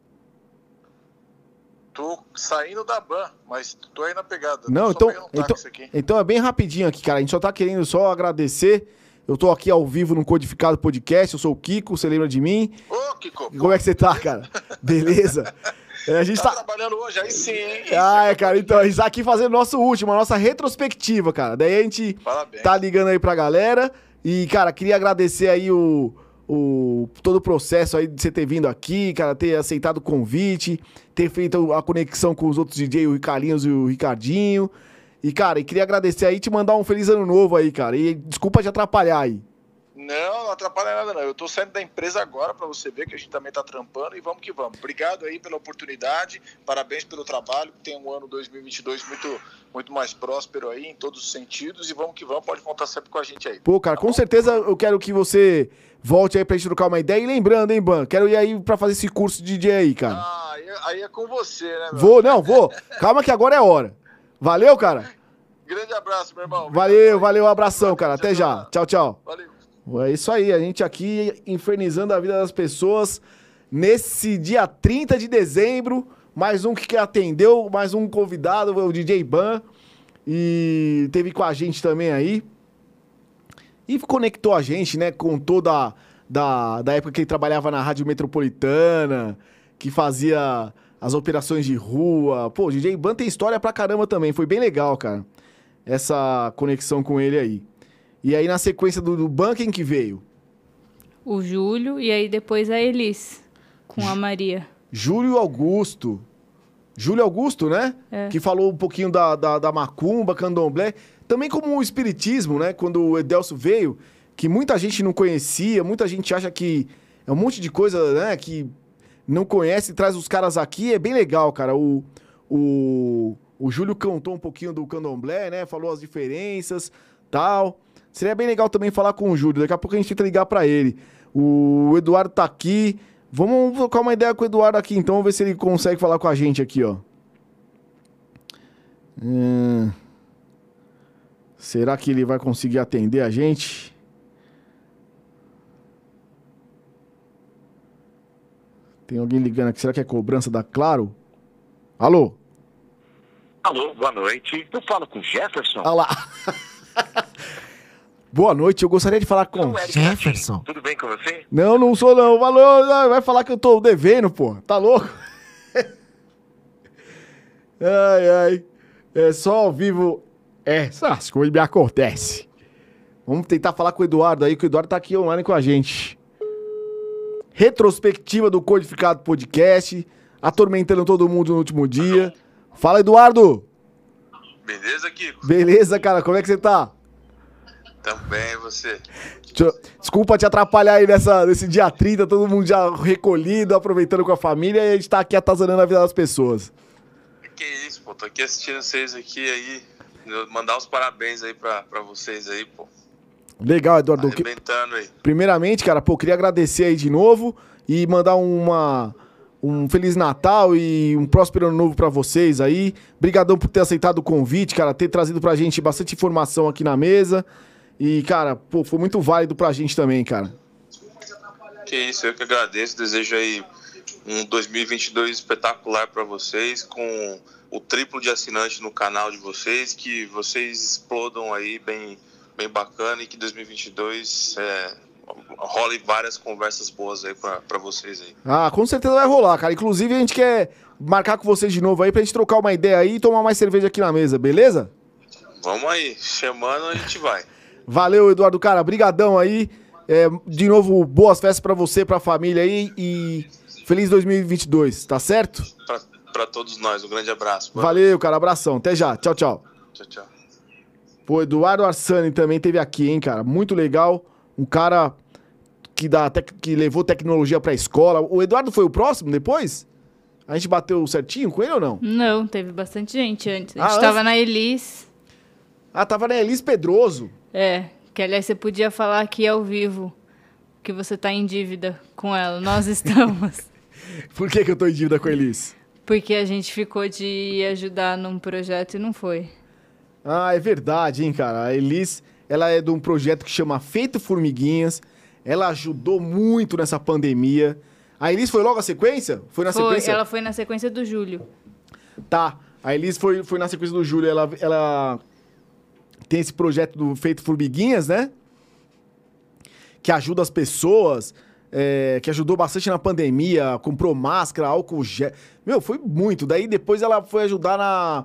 tô saindo da ban, mas tô aí na pegada. Não, então, um então, então é bem rapidinho aqui, cara. A gente só tá querendo só agradecer. Eu tô aqui ao vivo no Codificado Podcast. Eu sou o Kiko, você lembra de mim? Ô, Kiko, como é que você tá, cara? Beleza? É, a gente tá tá. trabalhando hoje? Aí sim, hein? Ah, é, cara, então a gente tá aqui fazendo nosso último, a nossa retrospectiva, cara. Daí a gente Parabéns. tá ligando aí pra galera. E, cara, queria agradecer aí o, o todo o processo aí de você ter vindo aqui, cara, ter aceitado o convite, ter feito a conexão com os outros DJ, o Ricarlinhos e o Ricardinho. E, cara, e queria agradecer aí e te mandar um feliz ano novo aí, cara. E desculpa te atrapalhar aí. Não, não atrapalha nada não. Eu tô saindo da empresa agora pra você ver que a gente também tá trampando e vamos que vamos. Obrigado aí pela oportunidade, parabéns pelo trabalho, que tem um ano 2022 muito, muito mais próspero aí em todos os sentidos e vamos que vamos, pode contar sempre com a gente aí. Pô, cara, com certeza eu quero que você volte aí pra gente trocar uma ideia. E lembrando, hein, Ban, quero ir aí pra fazer esse curso de DJ aí, cara. Ah, aí, aí é com você, né, meu? Vou, não, vou. Calma que agora é hora. Valeu, cara? Grande abraço, meu irmão. Valeu, valeu, abração, cara. Até já. Tchau, tchau. Valeu. É isso aí, a gente aqui infernizando a vida das pessoas nesse dia 30 de dezembro. Mais um que atendeu, mais um convidado, o DJ Ban. E teve com a gente também aí. E conectou a gente, né, com toda da, da época que ele trabalhava na Rádio Metropolitana, que fazia as operações de rua. Pô, o DJ Ban tem história pra caramba também. Foi bem legal, cara. Essa conexão com ele aí. E aí, na sequência do, do Ban, quem que veio? O Júlio e aí depois a Elis com a Maria. Júlio Augusto. Júlio Augusto, né? É. Que falou um pouquinho da, da, da macumba, candomblé. Também como o espiritismo, né? Quando o Edelso veio, que muita gente não conhecia, muita gente acha que é um monte de coisa, né? Que não conhece e traz os caras aqui. É bem legal, cara. O, o, o Júlio cantou um pouquinho do candomblé, né? Falou as diferenças, tal. Seria bem legal também falar com o Júlio. Daqui a pouco a gente tenta ligar pra ele. O Eduardo tá aqui. Vamos trocar uma ideia com o Eduardo aqui, então. Vamos ver se ele consegue falar com a gente aqui, ó. Hum. Será que ele vai conseguir atender a gente? Tem alguém ligando aqui. Será que é cobrança da Claro? Alô? Alô, boa noite. Eu falo com Jefferson. Ah lá. Boa noite, eu gostaria de falar com o Jefferson. Tudo bem com você? Não, não sou não. Valeu, não, vai falar que eu tô devendo, pô. Tá louco? ai, ai. É só ao vivo. É, essas coisas me acontecem. Vamos tentar falar com o Eduardo aí, que o Eduardo tá aqui online com a gente. Retrospectiva do Codificado Podcast. Atormentando todo mundo no último dia. Fala, Eduardo. Beleza, Kiko? Beleza, cara? Como é que você tá? Também você. Desculpa te atrapalhar aí nessa, nesse dia 30, todo mundo já recolhido, aproveitando com a família, e a gente tá aqui atazanando a vida das pessoas. Que isso, pô. Tô aqui assistindo vocês aqui aí. Mandar os parabéns aí pra, pra vocês aí, pô. Legal, Eduardo. Arrebentando aí. Primeiramente, cara, pô, queria agradecer aí de novo e mandar uma, um Feliz Natal e um próspero ano novo pra vocês aí. Obrigadão por ter aceitado o convite, cara, ter trazido pra gente bastante informação aqui na mesa. E, cara, pô, foi muito válido pra gente também, cara. Que isso, eu que agradeço. Desejo aí um 2022 espetacular pra vocês, com o triplo de assinantes no canal de vocês, que vocês explodam aí bem, bem bacana e que 2022 é, role várias conversas boas aí pra, pra vocês aí. Ah, com certeza vai rolar, cara. Inclusive, a gente quer marcar com vocês de novo aí pra gente trocar uma ideia aí e tomar mais cerveja aqui na mesa, beleza? Vamos aí, chamando a gente vai. Valeu, Eduardo, cara. Brigadão aí. É, de novo, boas festas pra você, pra família aí e feliz 2022, tá certo? Pra, pra todos nós, um grande abraço. Boa Valeu, cara. Abração. Até já. Tchau, tchau. Tchau, tchau. Pô, Eduardo Arsani também teve aqui, hein, cara. Muito legal. Um cara que, dá, tec- que levou tecnologia pra escola. O Eduardo foi o próximo depois? A gente bateu certinho com ele ou não? Não, teve bastante gente antes. A Ah, gente antes? tava na Elis. Ah, tava na Elis Pedroso. É, que aliás você podia falar aqui ao vivo que você tá em dívida com ela. Nós estamos. Por que, que eu tô em dívida com a Elis? Porque a gente ficou de ajudar num projeto e não foi. Ah, é verdade, hein, cara. A Elis, ela é de um projeto que chama Feito Formiguinhas. Ela ajudou muito nessa pandemia. A Elis foi logo a sequência? Foi na Foi, sequência? ela foi na sequência do Júlio. Tá. A Elis foi, foi na sequência do Júlio. Ela, ela tem esse projeto do Feito Formiguinhas, né? Que ajuda as pessoas. é, que ajudou bastante na pandemia. Comprou máscara, álcool gel. Meu, foi muito. Daí depois ela foi ajudar na,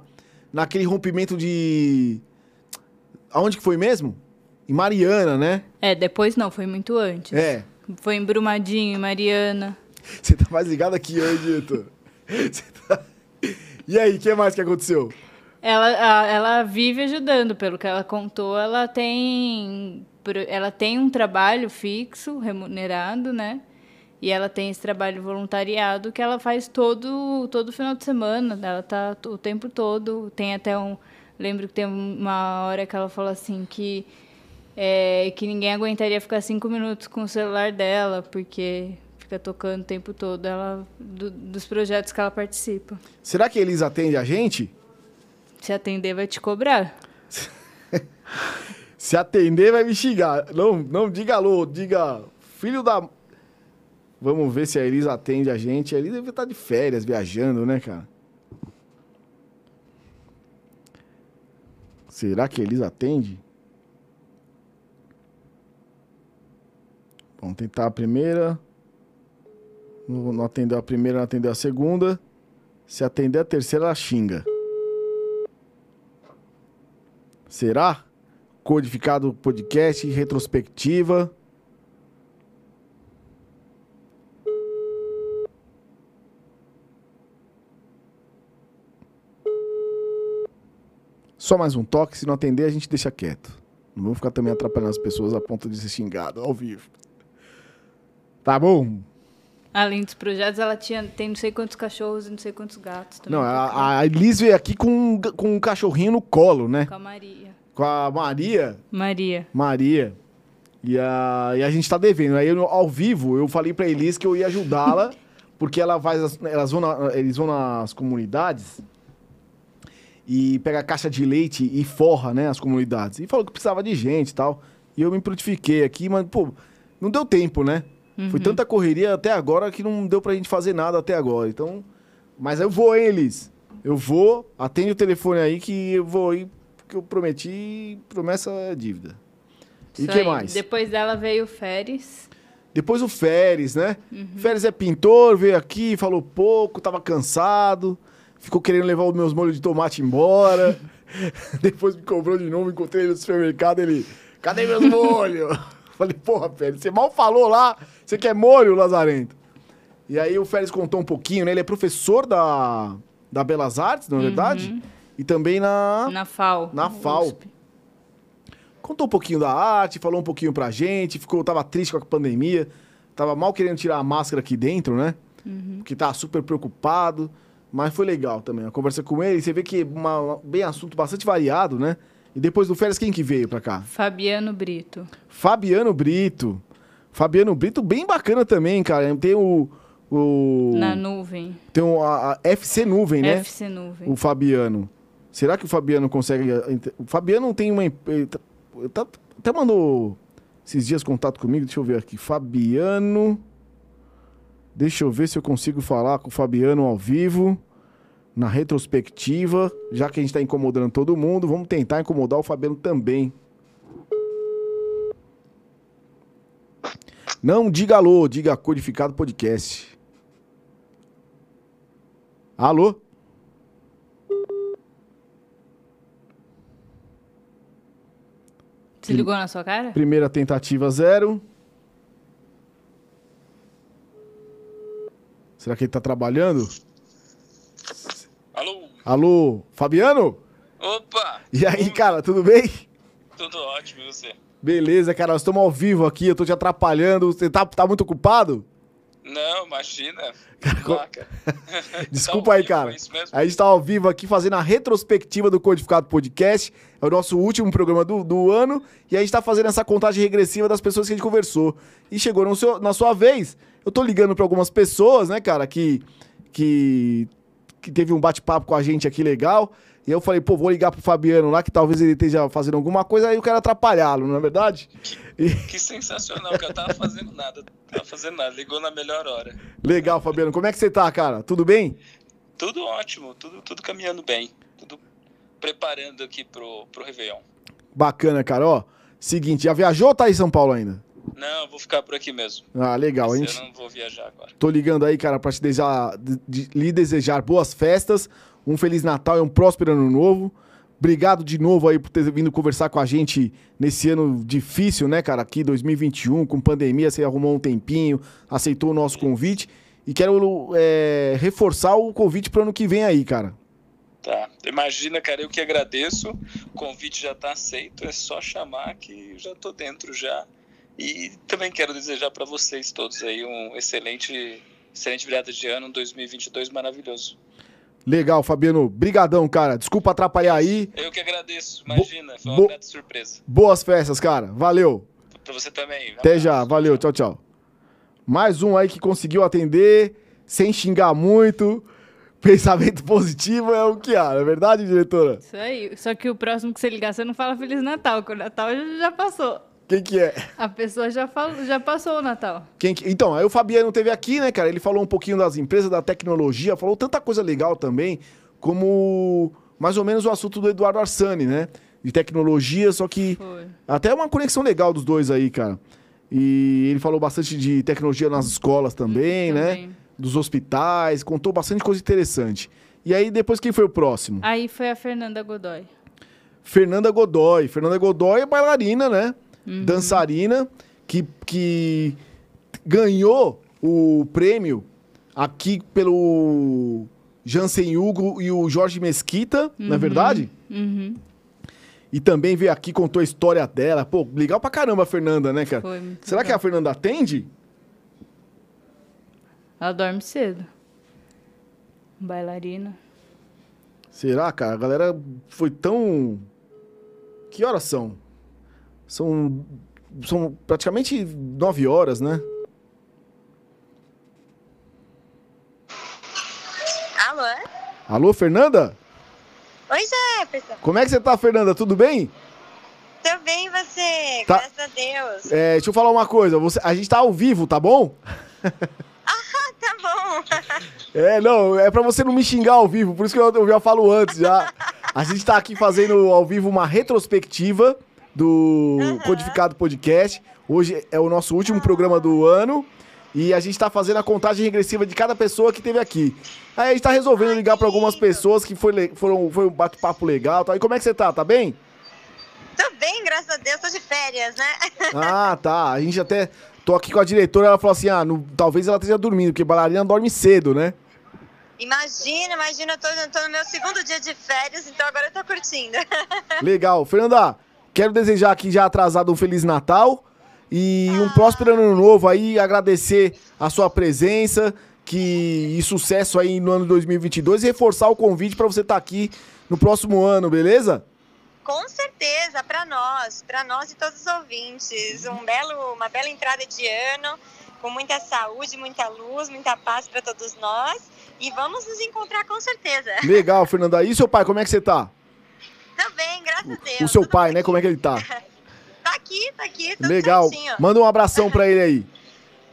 naquele rompimento de... Aonde que foi mesmo? Em Mariana, né? É, depois não, foi muito antes. É. Foi em Brumadinho, em Mariana. Você tá mais ligado aqui Diretor. Você tá... E aí, o que mais que aconteceu? Ela, ela vive ajudando, pelo que ela contou, ela tem, ela tem um trabalho fixo, remunerado, né? E ela tem esse trabalho voluntariado que ela faz todo todo final de semana. Ela tá o tempo todo. Tem até um, lembro que tem uma hora que ela falou assim que é, que ninguém aguentaria ficar cinco minutos com o celular dela porque fica tocando o tempo todo. Ela do- dos projetos que ela participa. Será que eles atendem a gente? Se atender, vai te cobrar. Se atender, vai me xingar. Não, não diga alô, diga filho da. Vamos ver se a Elis atende a gente. A Elis deve estar de férias, viajando, né, cara? Será que a Elis atende? Vamos tentar a primeira. Não, não atendeu a primeira, não atendeu a segunda. Se atender a terceira, ela xinga. Será? Codificado podcast, retrospectiva. Só mais um toque, se não atender, a gente deixa quieto. Não vamos ficar também atrapalhando as pessoas a ponto de ser xingado ao vivo. Tá bom? Além dos projetos, ela tinha, tem não sei quantos cachorros e não sei quantos gatos também. Não, a, a Elis veio aqui com, um- com um cachorrinho no colo, né? Com a Maria. Com a Maria. Maria. Maria. E a, e a gente tá devendo. Aí, eu, ao vivo, eu falei pra Elis que eu ia ajudá-la, porque ela vai, elas vão na- eles vão nas comunidades e pega a caixa de leite e forra, né, as comunidades. E falou que precisava de gente e tal. E eu me prontifiquei aqui, mas, pô, não deu tempo, né? Foi tanta correria até agora que não deu pra gente fazer nada até agora. Então, mas eu vou, hein, Elis? Eu vou, atende o telefone aí que eu vou ir, porque eu prometi, promessa é dívida. E o Isso que mais? Depois dela veio o Férez. Depois o Férez, né? Férez é pintor, veio aqui, falou pouco, tava cansado, ficou querendo levar os meus molhos de tomate embora. Depois me cobrou de novo, encontrei ele no supermercado, ele, cadê meus molhos? Falei, porra, Férez, você mal falou lá, você quer molho, Lazarento? E aí o Férez contou um pouquinho, né? Ele é professor da, da Belas Artes, não é verdade? E também na... Na FAO. Na FAO. USP. Contou um pouquinho da arte, falou um pouquinho pra gente, ficou, tava triste com a pandemia, tava mal querendo tirar a máscara aqui dentro, né? Porque tava super preocupado, mas foi legal também. A conversa com ele, você vê que uma, uma- bem assunto bastante variado, né? E depois do Férias, quem que veio pra cá? Fabiano Brito. Fabiano Brito. Fabiano Brito, bem bacana também, cara. Tem o. o Na nuvem. tem o, a, a FC Nuvem, né? FC Nuvem. o Fabiano. Será que o Fabiano consegue. O Fabiano tem uma. ele tá- tá- até mandou esses dias contato comigo. Deixa eu ver aqui. Fabiano. Deixa eu ver se eu consigo falar com o Fabiano ao vivo. Na retrospectiva. Já que a gente tá incomodando todo mundo, vamos tentar incomodar o Fabiano também. Não diga alô, diga codificado podcast. Alô? Se ligou na sua cara? Primeira tentativa, zero. Será que ele tá trabalhando? Alô? Fabiano? Opa! E aí, cara, tudo bem? Tudo ótimo, e você? Beleza, cara, nós estamos ao vivo aqui, eu tô te atrapalhando. Você tá, tá muito ocupado? Não, imagina. Placa. Desculpa Tá aí, cara. é isso mesmo? A gente tá ao vivo aqui fazendo a retrospectiva do Codificado Podcast. É o nosso último programa do, do ano. E a gente tá fazendo essa contagem regressiva das pessoas que a gente conversou. E chegou no seu- na sua vez. Eu tô ligando pra algumas pessoas, né, cara, que, que, que teve um bate-papo com a gente aqui legal. E eu falei, pô, vou ligar pro Fabiano lá, que talvez ele esteja fazendo alguma coisa, aí eu quero atrapalhá-lo, não é verdade? E- Que sensacional, que eu tava fazendo nada. Tava fazendo nada, ligou na melhor hora. legal, Fabiano. Como é que você tá, cara? Tudo bem? Tudo ótimo, tudo, tudo caminhando bem. Tudo preparando aqui pro, pro Réveillon. Bacana, cara. Ó, seguinte, já viajou ou tá em São Paulo ainda? Não, eu vou ficar por aqui mesmo. Ah, legal. Esse gente, Eu não vou viajar agora. Tô ligando aí, cara, pra te desejar, de- lhe desejar boas festas, um Feliz Natal e um próspero Ano Novo. Obrigado de novo aí por ter vindo conversar com a gente nesse ano difícil, né, cara? Aqui 2021, com pandemia, você arrumou um tempinho, aceitou o nosso convite. E quero é, reforçar o convite pro ano que vem aí, cara. Tá. Imagina, cara, eu que agradeço. O convite já tá aceito, é só chamar que já tô dentro já. E também quero desejar para vocês todos aí um excelente, excelente virada de ano, um 2022 maravilhoso. Legal, Fabiano. Brigadão, cara. Desculpa atrapalhar aí. Eu que agradeço, imagina, foi bo- uma grata surpresa. Boas festas, cara. Valeu. Para você também. Até já, valeu, tchau, tchau. Mais um aí que conseguiu atender, sem xingar muito. Pensamento positivo é o que há, não é verdade, diretora? Isso aí. Só que o próximo que você ligar, você não fala Feliz Natal, que o Natal já passou. Quem que é? A pessoa já, falou, já passou o Natal. Quem que- Então, aí o Fabiano teve aqui, né, cara? Ele falou um pouquinho das empresas, da tecnologia, falou tanta coisa legal também, como mais ou menos o assunto do Eduardo Arsani, né? De tecnologia, só que Foi. até uma conexão legal dos dois aí, cara. E ele falou bastante de tecnologia nas escolas também, né? Também. dos hospitais, contou bastante coisa interessante. E aí, depois, quem foi o próximo? Aí foi a Fernanda Godoy. Fernanda Godoy. Fernanda Godoy é bailarina, né? Dançarina, que, que ganhou o prêmio aqui pelo Jansen Hugo e o Jorge Mesquita, não é verdade? Uhum. E também veio aqui, contou a história dela. Pô, legal pra caramba a Fernanda, né, cara? Foi Será que legal. a Fernanda atende? Ela dorme cedo. Bailarina. Será, cara? A galera foi tão. Que horas são? São. São praticamente nove horas, né? Alô? Alô, Fernanda? Oi, Jefferson. Como é que você tá, Fernanda? Tudo bem? Tô bem, você? Tá. Graças a Deus. É, deixa eu falar uma coisa. Você, a gente tá ao vivo, tá bom? Tá bom. É, não, é pra você não me xingar ao vivo, por isso que eu, eu já falo antes já. A gente tá aqui fazendo ao vivo uma retrospectiva do Codificado Podcast. Hoje é o nosso último programa do ano e a gente tá fazendo a contagem regressiva de cada pessoa que teve aqui. Aí a gente tá resolvendo ligar pra algumas pessoas que foi, foram, foi um bate-papo legal e. E como é que você tá? Tá bem? Tô bem, graças a Deus. Tô de férias, né? Ah, tá. A gente até. Tô aqui com a diretora, ela falou assim: ah, no- talvez ela esteja dormindo, porque bailarina dorme cedo, né? Imagina, imagina, eu tô, tô no meu segundo dia de férias, então agora eu tô curtindo. Legal. Fernanda, quero desejar aqui já atrasado um Feliz Natal e um próspero ano novo aí, agradecer a sua presença que, e sucesso aí no ano 2022 e reforçar o convite para você estar aqui no próximo ano, beleza? Com certeza, pra nós, pra nós e todos os ouvintes. Um belo, uma bela entrada de ano, com muita saúde, muita luz, muita paz pra todos nós. E vamos nos encontrar com certeza. Legal, Fernanda. E seu pai, como é que você tá? Tô bem, graças a Deus. O seu pai, bem. né? Como é que ele tá? Tá aqui, tá aqui, Legal. certinho. Manda um abração pra ele aí.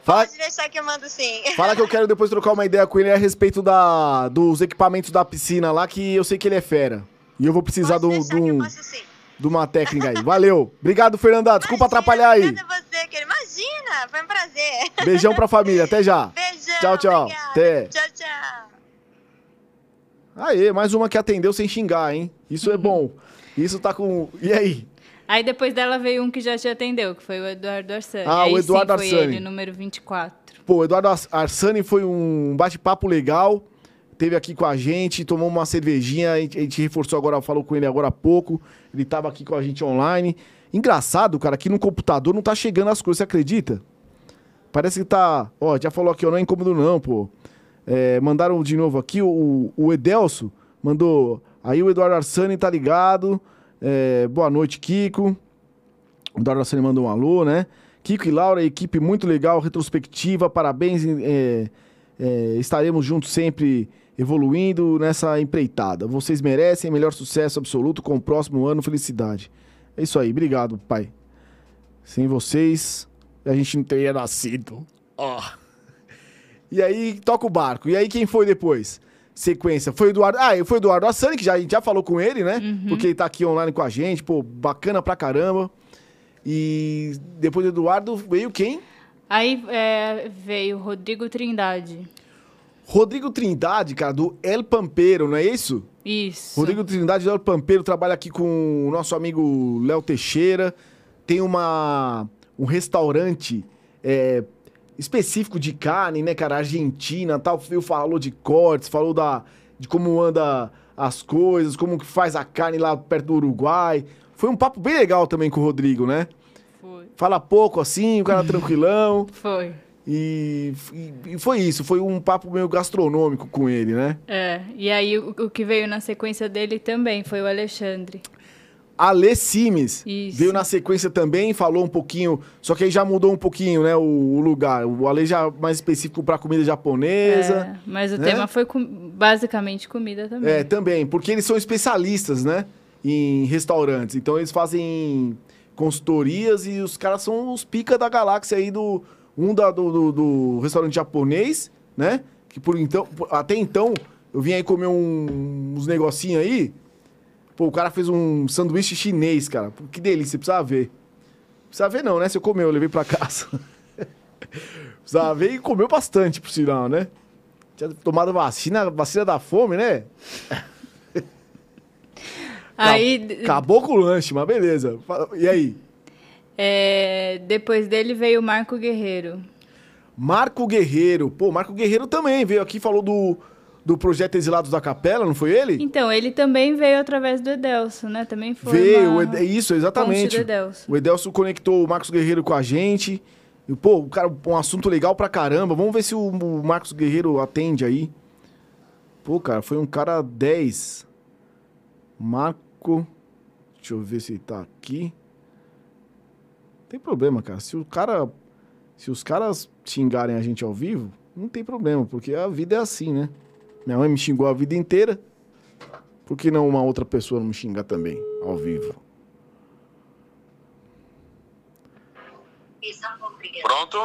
Fala, Pode deixar que eu mando sim. fala que eu quero depois trocar uma ideia com ele a respeito da, dos equipamentos da piscina lá, que eu sei que ele é fera. E eu vou precisar passo sim. de uma técnica aí. Valeu. Obrigado, Fernanda. Desculpa Imagina, atrapalhar aí. Obrigada a você, querido. Imagina, foi um prazer. Beijão pra família. Até já. Beijão. Tchau, tchau. obrigada. Até. Tchau, tchau. Aê, mais uma que atendeu sem xingar, hein? Isso é bom. Isso tá com. E aí? Aí depois dela veio um que já te atendeu, que foi o Eduardo Arsani. Ah, Aí o Eduardo sim, foi Arsani. ele, número 24. Pô, o Eduardo Ars- Arsani foi um bate-papo legal. Teve aqui com a gente, tomou uma cervejinha, a gente, a gente reforçou agora, falou com ele agora há pouco. Ele tava aqui com a gente online. Engraçado, cara, aqui no computador não tá chegando as coisas, você acredita? Parece que tá. Ó, já falou aqui, ó, não é incômodo não, pô. É, mandaram de novo aqui, o, o Edelso mandou. Aí o Eduardo Arsani tá ligado. É, boa noite, Kiko. O Eduardo Arsani mandou um alô, né? Kiko e Laura, equipe muito legal, retrospectiva, parabéns. é, é, estaremos juntos sempre evoluindo nessa empreitada. Vocês merecem melhor sucesso absoluto com o próximo ano, felicidade. É isso aí, obrigado, pai. Sem vocês, a gente não teria nascido. Ó. E aí, toca o barco. E aí, quem foi depois? Sequência. Foi o Eduardo. Ah, foi o Eduardo Assani, que já, a gente já falou com ele, né? Porque ele tá aqui online com a gente. Pô, bacana pra caramba. E depois do Eduardo veio quem? Aí é, veio Rodrigo Trindade. Rodrigo Trindade, cara, do El Pampeiro, não é isso? Isso. Rodrigo Trindade do El Pampeiro trabalha aqui com o nosso amigo Léo Teixeira. Tem uma, um restaurante é, específico de carne, né, cara? Argentina tal. Ele falou de cortes, falou da, de como anda as coisas, como que faz a carne lá perto do Uruguai. Foi um papo bem legal também com o Rodrigo, né? Foi. Fala pouco assim, o cara tranquilão. Foi. E, e- e foi isso, foi um papo meio gastronômico com ele, né? É, e aí o, o que veio na sequência dele também foi o Alexandre. Ale Simes Isso. veio na sequência também, falou um pouquinho, só que aí já mudou um pouquinho, né, o, o lugar. O Ale já mais específico para comida japonesa. É, mas o né? tema foi com- basicamente comida também. É, também, porque eles são especialistas, né, em restaurantes. Então eles fazem consultorias e os caras são os pica da galáxia aí do um da, do, do, do restaurante japonês, né? Que por então, até então eu vim aí comer um- uns negocinhos aí. Pô, o cara fez um sanduíche chinês, cara. Pô, que delícia, precisa ver. Precisa ver não, né? Se eu comer, eu levei pra casa. Precisa ver e comeu bastante, por sinal, né? Tinha tomado vacina, vacina da fome, né? Aí, Acabou com o lanche, mas beleza. E aí? é, depois dele veio o Marco Guerreiro. Marco Guerreiro. Pô, Marco Guerreiro também veio aqui, falou do, do projeto Exilados da Capela, não foi ele? Então, ele também veio através do Edelso, né? Também foi Veio, uma Ed- isso, exatamente. do Edelso. O Edelso conectou o Marcos Guerreiro com a gente. E, pô, o cara, um assunto legal pra caramba. Vamos ver se o, o Marcos Guerreiro atende aí. Pô, cara, foi um cara 10. Marco. Deixa eu ver se ele tá aqui. Tem problema, cara. Se o cara. Se os caras xingarem a gente ao vivo, não tem problema, porque a vida é assim, né? Minha mãe me xingou a vida inteira. Por que não uma outra pessoa não me xingar também, ao vivo? Pronto?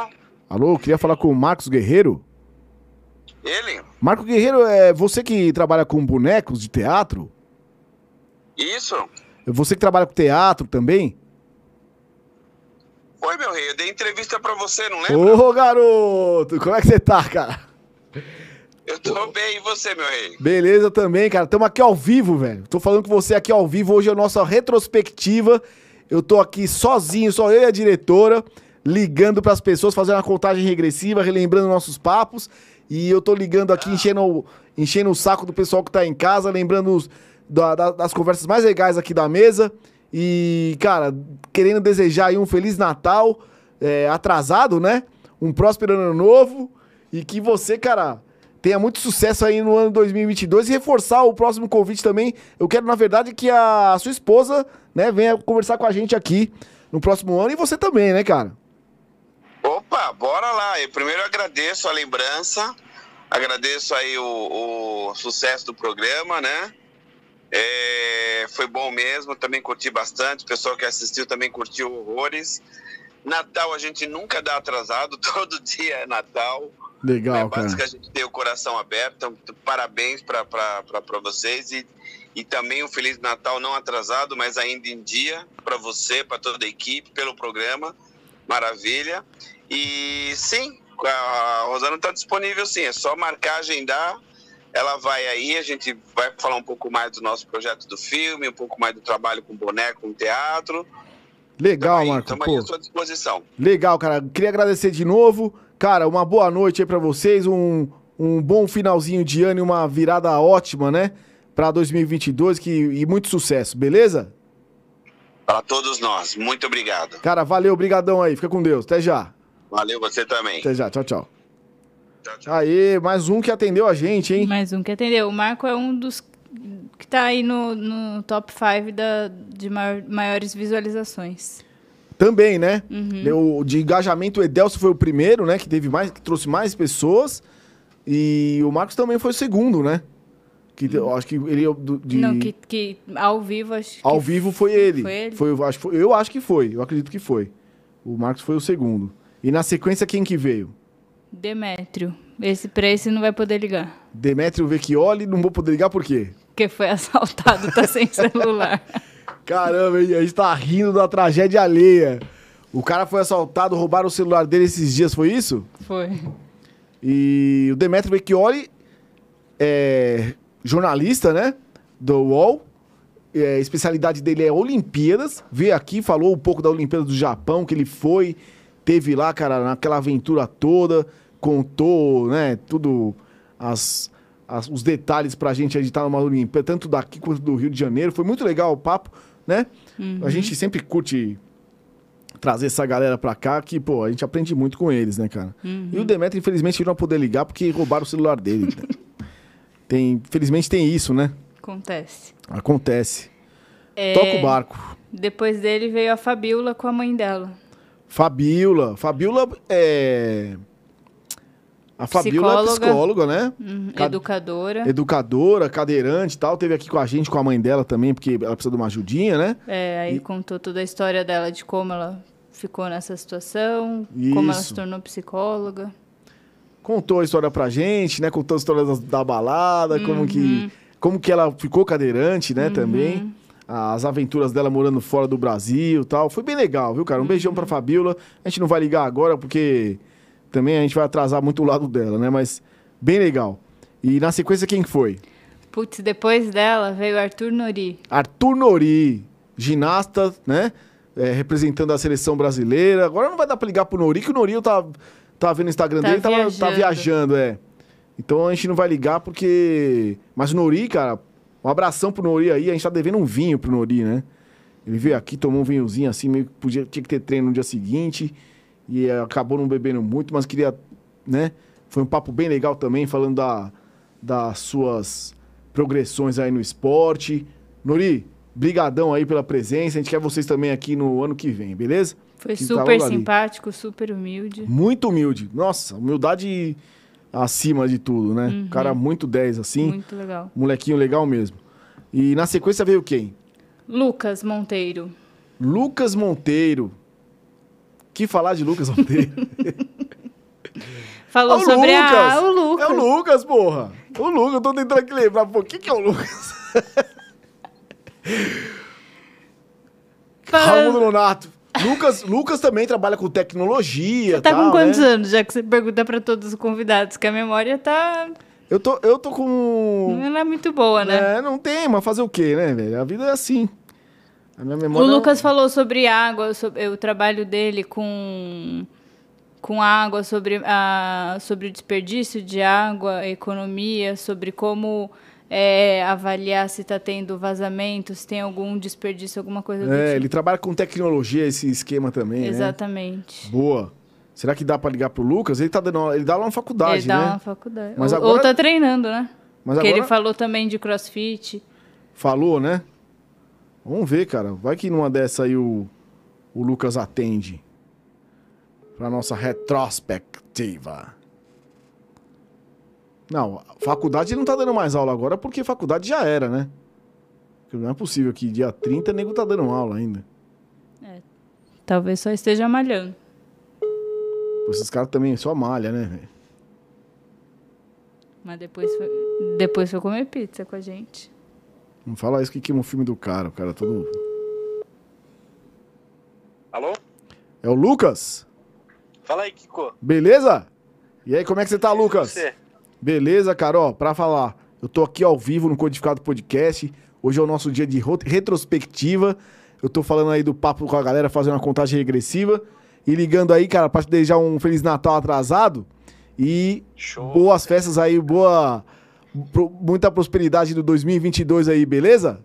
Alô, queria falar com o Marcos Guerreiro. Ele? Marco Guerreiro, é você que trabalha com bonecos de teatro? Isso? É Você que trabalha com teatro também? Oi, meu rei, eu dei entrevista pra você, não lembra? Ô, garoto! Como é que você tá, cara? Eu tô bem, e você, meu rei? Beleza também, cara. Estamos aqui ao vivo, velho. Tô falando com você aqui ao vivo. Hoje é a nossa retrospectiva. Eu tô aqui sozinho, só eu e a diretora, ligando pras pessoas, fazendo uma contagem regressiva, relembrando nossos papos. E eu tô ligando aqui, enchendo, o- enchendo o saco do pessoal que tá em casa, lembrando os- da- da- das conversas mais legais aqui da mesa. E, cara, querendo desejar aí um Feliz Natal é, atrasado, né? Um próspero ano novo. E que você, cara, tenha muito sucesso aí no ano 2022 e reforçar o próximo convite também. Eu quero, na verdade, que a sua esposa, né, venha conversar com a gente aqui no próximo ano e você também, né, cara? Opa, bora lá. Eu primeiro agradeço a lembrança, agradeço aí o, o sucesso do programa, né? É, foi bom mesmo, também curti bastante. O pessoal que assistiu também curtiu horrores. Natal a gente nunca dá atrasado, todo dia é Natal. Legal, é, cara. basta que a gente tem o coração aberto. Então, parabéns para vocês e, e também um Feliz Natal não atrasado, mas ainda em dia para você, para toda a equipe, pelo programa. Maravilha. E sim, a Rosana está disponível sim, é só marcar, agendar. Ela vai aí, a gente vai falar um pouco mais do nosso projeto do filme, um pouco mais do trabalho com boneco, com teatro. Legal, Marco. Estamos à sua disposição. legal, cara. Queria agradecer de novo. Cara, uma boa noite aí pra vocês. Um, um bom finalzinho de ano e uma virada ótima, né? Pra 2022 que, e muito sucesso, beleza? Para todos nós, muito obrigado. Cara, valeu, brigadão aí. Fica com Deus. Até já. Valeu você também. Até já. Tchau, tchau. Tchau, tchau. Aê, mais um que atendeu a gente, hein? Mais um que atendeu. O Marco é um dos que tá aí no, no top 5 da, de maior- maiores visualizações. Também, né? Uhum. O de engajamento, o Edelso foi o primeiro, né? Que teve mais, que trouxe mais pessoas. E o Marcos também foi o segundo, né? Que eu acho que ele é de Não, que, que ao vivo acho que ao vivo foi ele. Foi ele? Foi, eu acho, que foi- eu acho que foi. Eu acredito que foi. O Marcos foi o segundo. E na sequência quem que veio? Demétrio. Esse pra esse não vai poder ligar. Demetrio Vecchioli, não vou poder ligar por quê? Porque foi assaltado, tá sem celular. Caramba, a gente tá rindo da tragédia alheia. O cara foi assaltado, roubaram o celular dele esses dias, foi isso? Foi. E o Demetrio Vecchioli é jornalista, né? Do UOL. É, a especialidade dele é Olimpíadas. Veio aqui, falou um pouco da Olimpíada do Japão, que ele foi, teve lá, cara, naquela aventura toda, contou, né, tudo, as, as- os detalhes pra gente editar numa Olimpíada, tanto daqui quanto do Rio de Janeiro. Foi muito legal o papo, né? A gente sempre curte trazer essa galera pra cá, que, pô, a gente aprende muito com eles, né, cara? E o Demetrio, infelizmente, não vai poder ligar porque roubaram o celular dele. tem, infelizmente tem isso, né? Acontece. Acontece. É, Toca o barco. Depois dele veio a Fabiola com a mãe dela. Fabiola. Fabiola é. A Fabiola é Psicóloga. né? Uhum, Cad- Educadora. Educadora, cadeirante e tal. Teve aqui com a gente, com a mãe dela também, porque ela precisa de uma ajudinha, né? É, aí E- contou toda a história dela de como ela ficou nessa situação, como ela Isso. se tornou psicóloga. Contou a história pra gente, né? Contou a história das- da, balada, como que como que ela ficou cadeirante, né, também. As aventuras dela morando fora do Brasil e tal. Foi bem legal, viu, cara? Um beijão pra Fabiola. A gente não vai ligar agora porque também a gente vai atrasar muito o lado dela, né? Mas bem legal. E na sequência, quem foi? Putz, depois dela veio Arthur Nori. Arthur Nori, ginasta, né? É, representando a seleção brasileira. Agora não vai dar pra ligar pro Nori, que o Nori eu tava, tava vendo o Instagram Tá dele, tava, tá viajando. viajando, é. Então a gente não vai ligar porque. Mas o Nori, cara, um abração pro Nori aí. A gente tá devendo um vinho pro Nori, né? Ele veio aqui, tomou um vinhozinho assim, meio que podia, tinha que ter treino no dia seguinte. E eh, acabou não bebendo muito, mas queria, né? Foi um papo bem legal também, falando da, das suas progressões aí no esporte. Nori, brigadão aí pela presença. A gente quer vocês também aqui no ano que vem, beleza? Foi Que tá super ali. simpático, super humilde. Muito humilde. Nossa, humildade acima de tudo, né? Cara muito 10, assim. Muito legal. Molequinho legal mesmo. E na sequência veio quem? Lucas Monteiro. Lucas Monteiro. Que falar de Lucas Monteiro? Falou É o sobre Lucas! a... o Lucas. É o Lucas, porra! O Lucas, eu tô tentando aqui lembrar. Pô, quem que é o Lucas? Raimundo Nonato. Lucas, Lucas também trabalha com tecnologia. Você tá tal, com quantos né? anos, já que você pergunta pra todos os convidados, que a memória tá... Eu tô, eu tô com. Não é muito boa, né? É, não tem, mas fazer o quê, né, velho? A vida é assim. A minha O memória. Lucas falou sobre água, sobre o trabalho dele com, com água, sobre, a, sobre o desperdício de água, economia, sobre como é, avaliar se está tendo vazamento, se tem algum desperdício, alguma coisa do É, tipo. ele trabalha com tecnologia, esse esquema também, né? Exatamente. Boa. Será que dá pra ligar pro Lucas? Ele tá dando ele dá lá na faculdade, ele dá né? uma faculdade. Mas ou, agora- ou tá treinando, né? Mas Porque agora ele falou também de crossfit. falou, né? Vamos ver, cara. Vai que numa dessa aí o, o Lucas atende. Pra nossa retrospectiva. Não, faculdade não tá dando mais aula agora porque faculdade já era, né? Não é possível que dia 30 o nego tá dando aula ainda. Talvez só esteja malhando. Esses caras também só malha, né? Mas depois foi, depois foi comer pizza com a gente. Não fala isso que queima o filme do cara. O cara é todo. Alô? É o Lucas? Fala aí, Kiko. Beleza? E aí, como é que você tá, Lucas? Você? Beleza, cara? Ó, pra falar, eu tô aqui ao vivo no Codificado Podcast. Hoje é o nosso dia de ro- retrospectiva. Eu tô falando aí do papo com a galera, fazendo uma contagem regressiva. E ligando aí, cara, pra te desejar um Feliz Natal atrasado. E Show. boas festas aí, boa. Pro- muita prosperidade do 2022 aí, beleza?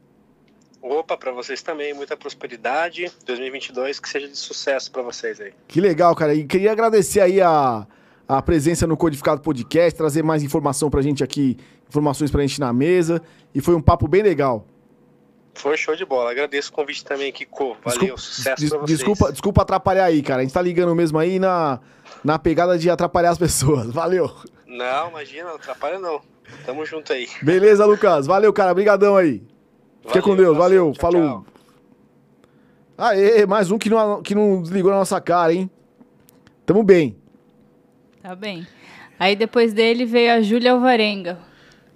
Opa, pra vocês também, muita prosperidade. 2022 que seja de sucesso pra vocês aí. Que legal, cara. E queria agradecer aí a, a presença no Codificado Podcast, trazer mais informação pra gente aqui, informações pra gente na mesa. E foi um papo bem legal. Foi show de bola. Agradeço o convite também, Kiko. Valeu, Desculpa- sucesso des- pra vocês. desculpa, desculpa atrapalhar aí, cara. A gente tá ligando mesmo aí na, na pegada de atrapalhar as pessoas. Valeu. Não, imagina, não atrapalha não. Tamo junto aí. Beleza, Lucas. Valeu, cara. Obrigadão aí. Fica com Deus. Valeu. Tchau, Falou. tchau. Aê, mais um que não, que não desligou na nossa cara, hein? Tamo bem. Tá bem. Aí depois dele veio a Júlia Alvarenga,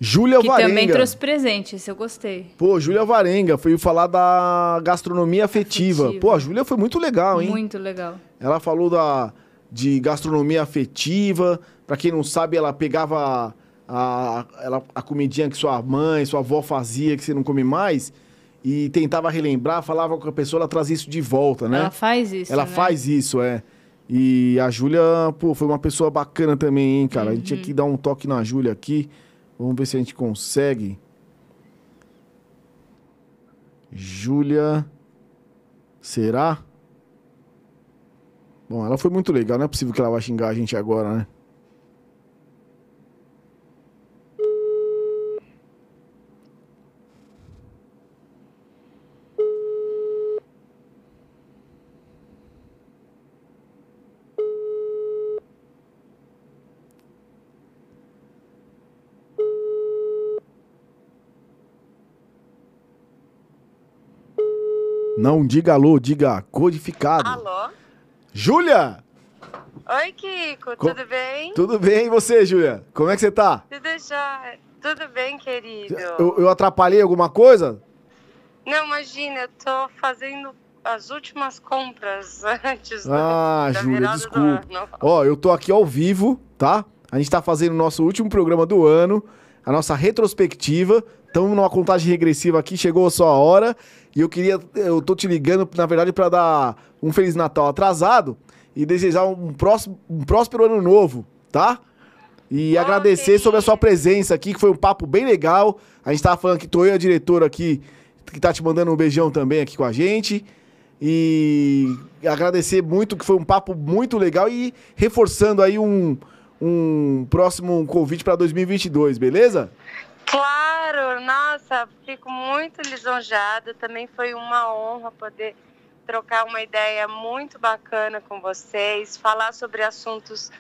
Júlia que também trouxe presente, esse eu gostei. Pô, Júlia Varenga foi falar da gastronomia afetiva. Afetiva. Pô, a Júlia foi muito legal, hein? Muito legal. Ela falou da, de gastronomia afetiva. Pra quem não sabe, ela pegava a, ela, a comidinha que sua mãe, sua avó fazia, que você não come mais, e tentava relembrar, falava com a pessoa, ela trazia isso de volta, né? Ela faz isso, Ela né? faz isso, é. E a Júlia, pô, foi uma pessoa bacana também, hein, cara? A gente tinha Uhum. que dar um toque na Júlia aqui. Vamos ver se a gente consegue. Júlia. Será? Bom, ela foi muito legal. Não é possível que ela vai xingar a gente agora, né? Não diga alô, diga codificado. Alô? Júlia! Oi, Kiko, Co- tudo bem? Tudo bem e você, Júlia? Como é que você tá? Tudo já. Tudo bem, querido? Eu, eu atrapalhei alguma coisa? Não, imagina, eu tô fazendo as últimas compras antes do- Ah, da Júlia, desculpa. do ano. Ó, eu tô aqui ao vivo, tá? A gente tá fazendo o nosso último programa do ano. a nossa retrospectiva. Estamos numa contagem regressiva aqui, chegou a sua hora. E eu queria, eu tô te ligando, na verdade, para dar um Feliz Natal atrasado e desejar um, próximo, um próspero ano novo, tá? E agradecer sobre a sua presença aqui, que foi um papo bem legal. A gente tava falando que tô eu e a diretora aqui, que tá te mandando um beijão também aqui com a gente. E agradecer muito, que foi um papo muito legal e reforçando aí um, um próximo convite para 2022, beleza? Claro, nossa, fico muito lisonjada. Também foi uma honra poder trocar uma ideia muito bacana com vocês, falar sobre assuntos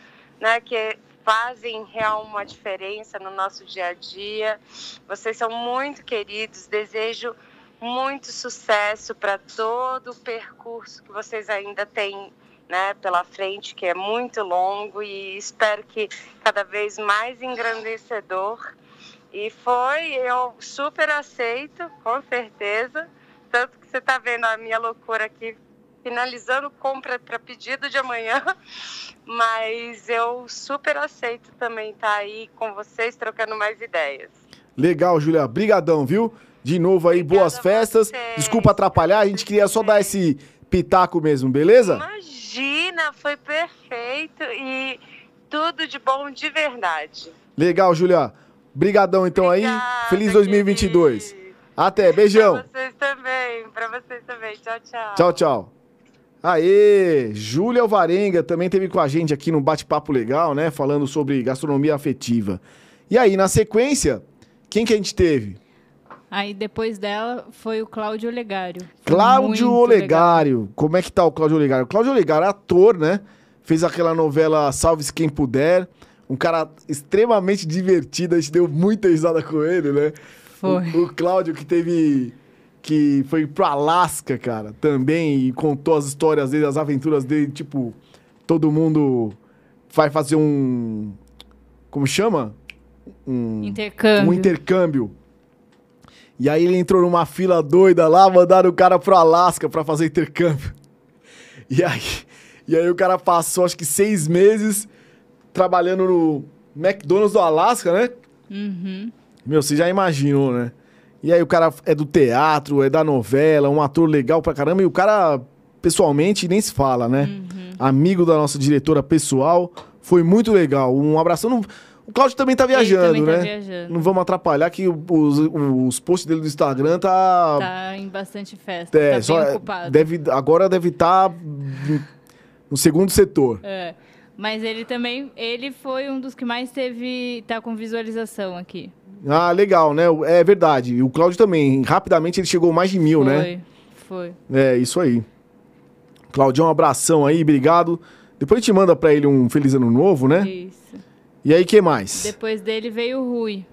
né, que fazem real uma diferença no nosso dia a dia. Vocês são muito queridos, desejo muito sucesso para todo o percurso que vocês ainda têm né, pela frente, que é muito longo e espero que cada vez mais engrandecedor. E foi, eu super aceito, com certeza. Tanto que você está vendo a minha loucura aqui, finalizando compra para pedido de amanhã. Mas eu super aceito também estar tá aí com vocês, trocando mais ideias. Legal, Julia. Brigadão, viu? De novo aí, Obrigada boas festas. Vocês. Desculpa atrapalhar, a gente queria só dar esse pitaco mesmo, beleza? Imagina, foi perfeito e tudo de bom de verdade. Legal, Julia. Brigadão então Obrigada, aí. Feliz 2022. Querido. Até, beijão. Pra vocês também, pra vocês também. Tchau, tchau. Tchau, tchau. Aê! Júlia Alvarenga também teve com a gente aqui no bate-papo legal, né? Falando sobre gastronomia afetiva. E aí, na sequência, quem que a gente teve? Aí depois dela foi o Cláudio Olegário. Foi Cláudio Olegário. Legal. Como é que tá o Cláudio Olegário? O Cláudio Olegário é ator, né? Fez aquela novela Salve-se Quem Puder. Um cara extremamente divertido, a gente deu muita risada com ele, né? Foi. O, o Cláudio que teve. que foi pro Alasca, cara, também, e contou as histórias dele, as aventuras dele, tipo, todo mundo vai fazer um. Como chama? Um intercâmbio. Um intercâmbio e aí ele entrou numa fila doida lá, mandaram o cara pro Alasca pra fazer intercâmbio. E aí, e aí o cara passou acho que seis meses trabalhando no McDonald's do Alasca, né? Uhum. Meu, você já imaginou, né? E aí o cara é do teatro, é da novela, um ator legal pra caramba, e o cara, pessoalmente, nem se fala, né? Uhum. Amigo da nossa diretora pessoal, foi muito legal. Um abração. Não... O Claudio também tá viajando, também tá né? Viajando. Não vamos atrapalhar que os, os posts dele do Instagram tá. Tá em bastante festa. É, tá só bem ocupado. Deve, agora deve estar tá no segundo setor. É. Mas ele também, ele foi um dos que mais teve, tá com visualização aqui. Ah, legal, né? É verdade. E o Cláudio também, rapidamente ele chegou mais de mil, foi, né? Foi, foi. É, isso aí. Claudio, um abração aí, obrigado. Depois a gente manda pra ele um feliz ano novo, né? Isso. E aí, que mais? Depois dele veio o Rui.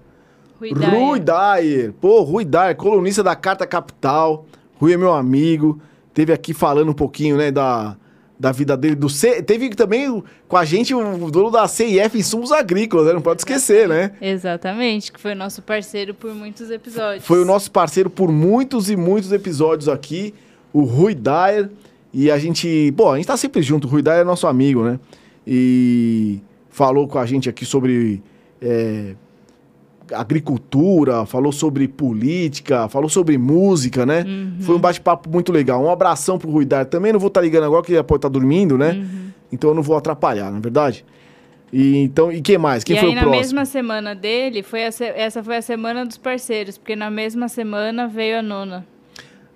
Rui Dyer. Rui Dyer. Pô, Rui Dyer, colunista da Carta Capital. Rui é meu amigo. Teve aqui falando um pouquinho, né, da, da vida dele. Do C... Teve também com a gente o dono da CIF Insumos Agrícolas, né? Não pode esquecer, né? Exatamente, que foi nosso parceiro por muitos episódios. Foi o nosso parceiro por muitos e muitos episódios aqui, o Rui Dyer. E a gente, pô, a gente tá sempre junto, o Rui Dyer é nosso amigo, né? E falou com a gente aqui sobre é, agricultura, falou sobre política, falou sobre música, né? Uhum. Foi um bate-papo muito legal. Um abração pro Ruidar. Também não vou estar tá ligando agora, que ele pode estar tá dormindo, né? Uhum. Então eu não vou atrapalhar, na é verdade. E então, e quem mais? Quem e foi aí, o na próximo? mesma semana dele, foi a, essa foi a semana dos parceiros, porque na mesma semana veio a nona.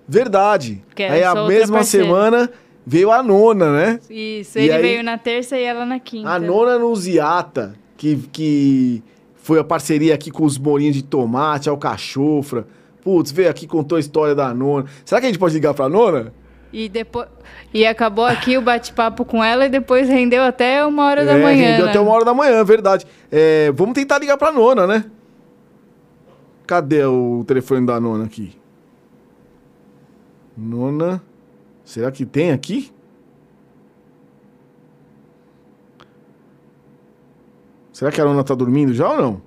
Verdade. Que aí a mesma parceira. semana veio a nona, né? Isso, ele aí, veio na terça e ela na quinta. A nona no Ziata, que, que foi a parceria aqui com os molinhos de tomate, alcachofra. Putz, veio aqui contou a história da nona. Será que a gente pode ligar pra nona? E depois. E acabou aqui o bate-papo com ela e depois rendeu até uma hora é, da manhã. Rendeu né? até uma hora da manhã, verdade. É, vamos tentar ligar pra nona, né? Cadê o telefone da nona aqui? Nona. Será que tem aqui? Será que a Nona tá dormindo já ou não?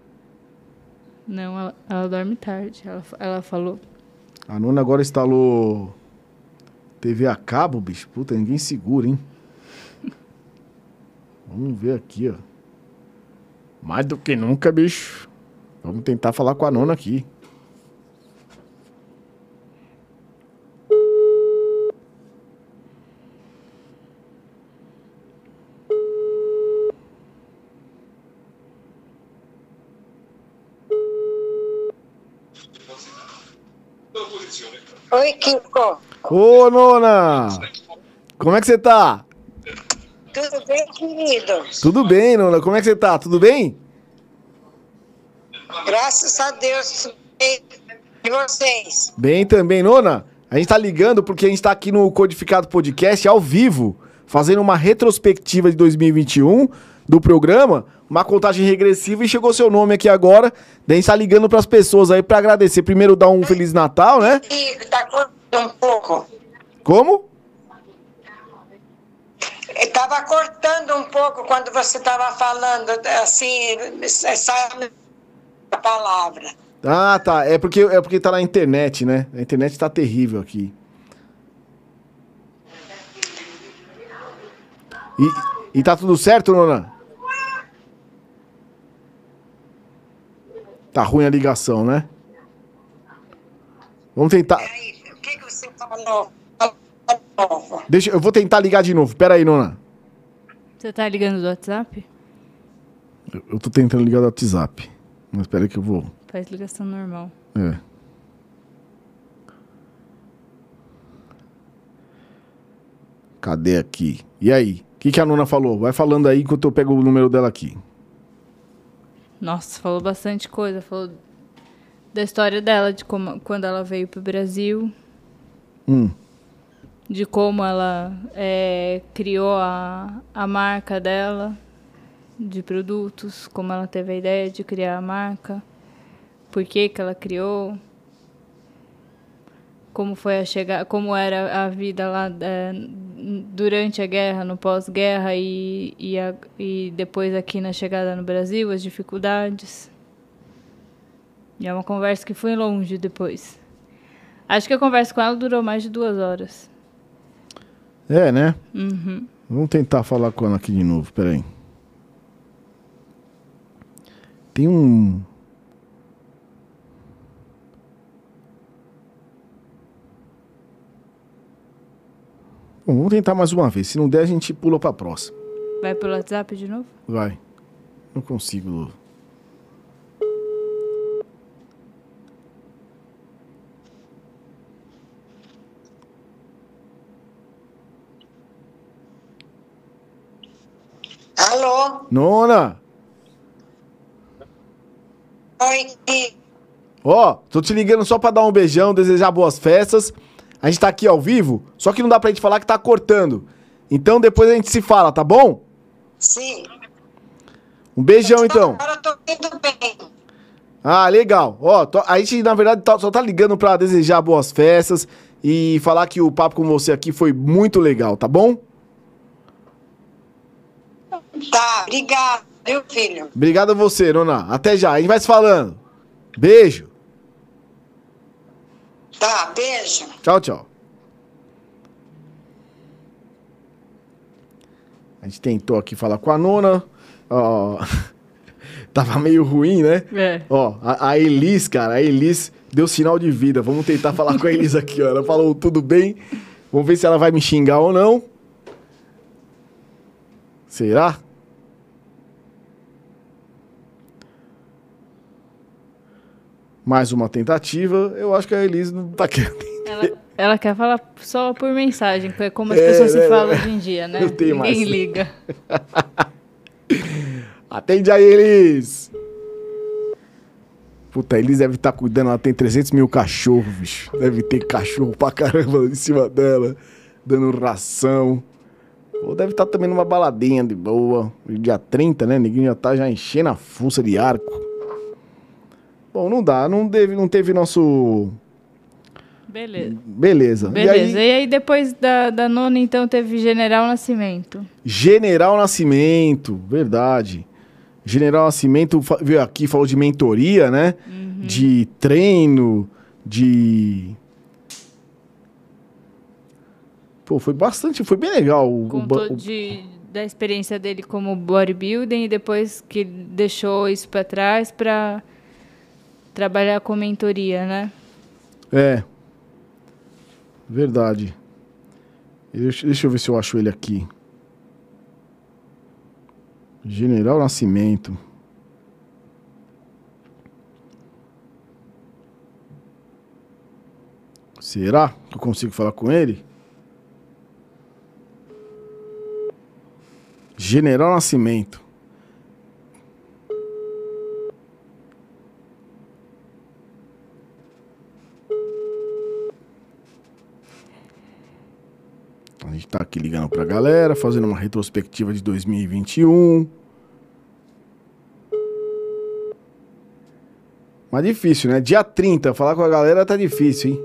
Não, ela, ela dorme tarde, ela, ela falou. A Nona agora instalou TV a cabo, bicho. Puta, ninguém segura, hein? Vamos ver aqui, ó. Mais do que nunca, bicho. Vamos tentar falar com a nona aqui. Oi, Kiko. Ô, nona! Como é que você tá? Tudo bem, querido? Tudo bem, nona. Como é que você tá? Tudo bem? Graças a Deus, bem. E vocês? Bem também, nona. A gente tá ligando porque a gente tá aqui no Codificado Podcast ao vivo, fazendo uma retrospectiva de 2021 do programa, uma contagem regressiva e chegou seu nome aqui agora. Daí a gente tá ligando pras pessoas aí pra agradecer. Primeiro dar um Feliz Natal, né? E tá cortando um pouco. Como? Eu tava cortando um pouco quando você tava falando, assim, essa palavra. Ah, tá. É porque, é porque tá na internet, né? A internet tá terrível aqui. E, e tá tudo certo, nona? Tá ruim a ligação, né? Vamos tentar. O que, que você falou? Deixa, eu vou tentar ligar de novo. Pera aí, nona. Você tá ligando do WhatsApp? Eu, eu tô tentando ligar do WhatsApp. Mas espera aí que eu vou. Faz ligação normal. É. Cadê aqui? E aí? O que, que a nona falou? Vai falando aí enquanto eu pego o número dela aqui. Nossa, falou bastante coisa. Falou da história dela, de como, quando ela veio pro Brasil, Hum. de como ela é, criou a, a marca dela de produtos, como ela teve a ideia de criar a marca, por que, que ela criou, como foi a chegar, como era a vida lá é, durante a guerra, no pós-guerra e, e, a- e depois aqui na chegada no Brasil, as dificuldades. E é uma conversa que foi longe depois. Acho que a conversa com ela durou mais de duas horas. É, né? Uhum. Vamos tentar falar com ela aqui de novo. Pera aí. Tem um. Bom, vamos tentar mais uma vez. Se não der, a gente pula pra próxima. Vai pelo WhatsApp de novo? Vai. Não consigo, Lu. Alô? Nona! Oi. Ó, tô te ligando só pra dar um beijão, desejar boas festas. A gente tá aqui ao vivo, só que não dá pra gente falar que tá cortando. Então depois a gente se fala, tá bom? Sim. Um beijão então. Agora eu tô indo bem. Ah, legal. Ó, tô- a gente na verdade tá- só tá ligando pra desejar boas festas e falar que o papo com você aqui foi muito legal, tá bom? Tá, obrigado, viu, filho? Obrigado a você, Nona. Até já. A gente vai se falando. Beijo. Tá, beijo. Tchau, tchau. A gente tentou aqui falar com a nona. Ó, tava meio ruim, né? É. Ó, a, a Elis, cara, a Elis deu sinal de vida. Vamos tentar falar com a Elis aqui, ó. Ela falou tudo bem. Vamos ver se ela vai me xingar ou não. Será? Mais uma tentativa. Eu acho que a Elis não tá querendo. Ela, ela quer falar só por mensagem, que é como as É, pessoas né, se falam né? hoje em dia, né? Não tem Ninguém mais. liga. Atende a eles! Puta, a Elis deve estar cuidando, ela tem 300 mil cachorros, bicho. Deve ter cachorro pra caramba em cima dela, dando ração. Ou deve estar também numa baladinha de boa. Dia 30, né? Ninguém já tá já enchendo a fuça de arco. Bom, não dá, não, teve, não teve nosso. Beleza. Beleza. Beleza. E aí, E aí, depois da, da nona, então, teve General Nascimento. General Nascimento, verdade. General Nascimento veio aqui, falou de mentoria, né? De treino, de. Pô, foi bastante, foi bem legal. o- o Contou o- de, da experiência dele como bodybuilding e depois que deixou isso pra trás pra trabalhar com mentoria, né? É. Verdade. Deixa, eu ver se eu acho ele aqui. General Nascimento. Será que eu consigo falar com ele? General Nascimento. A gente tá aqui ligando pra galera, fazendo uma retrospectiva de 2021. Mas difícil, né? Dia 30, falar com a galera tá difícil, hein?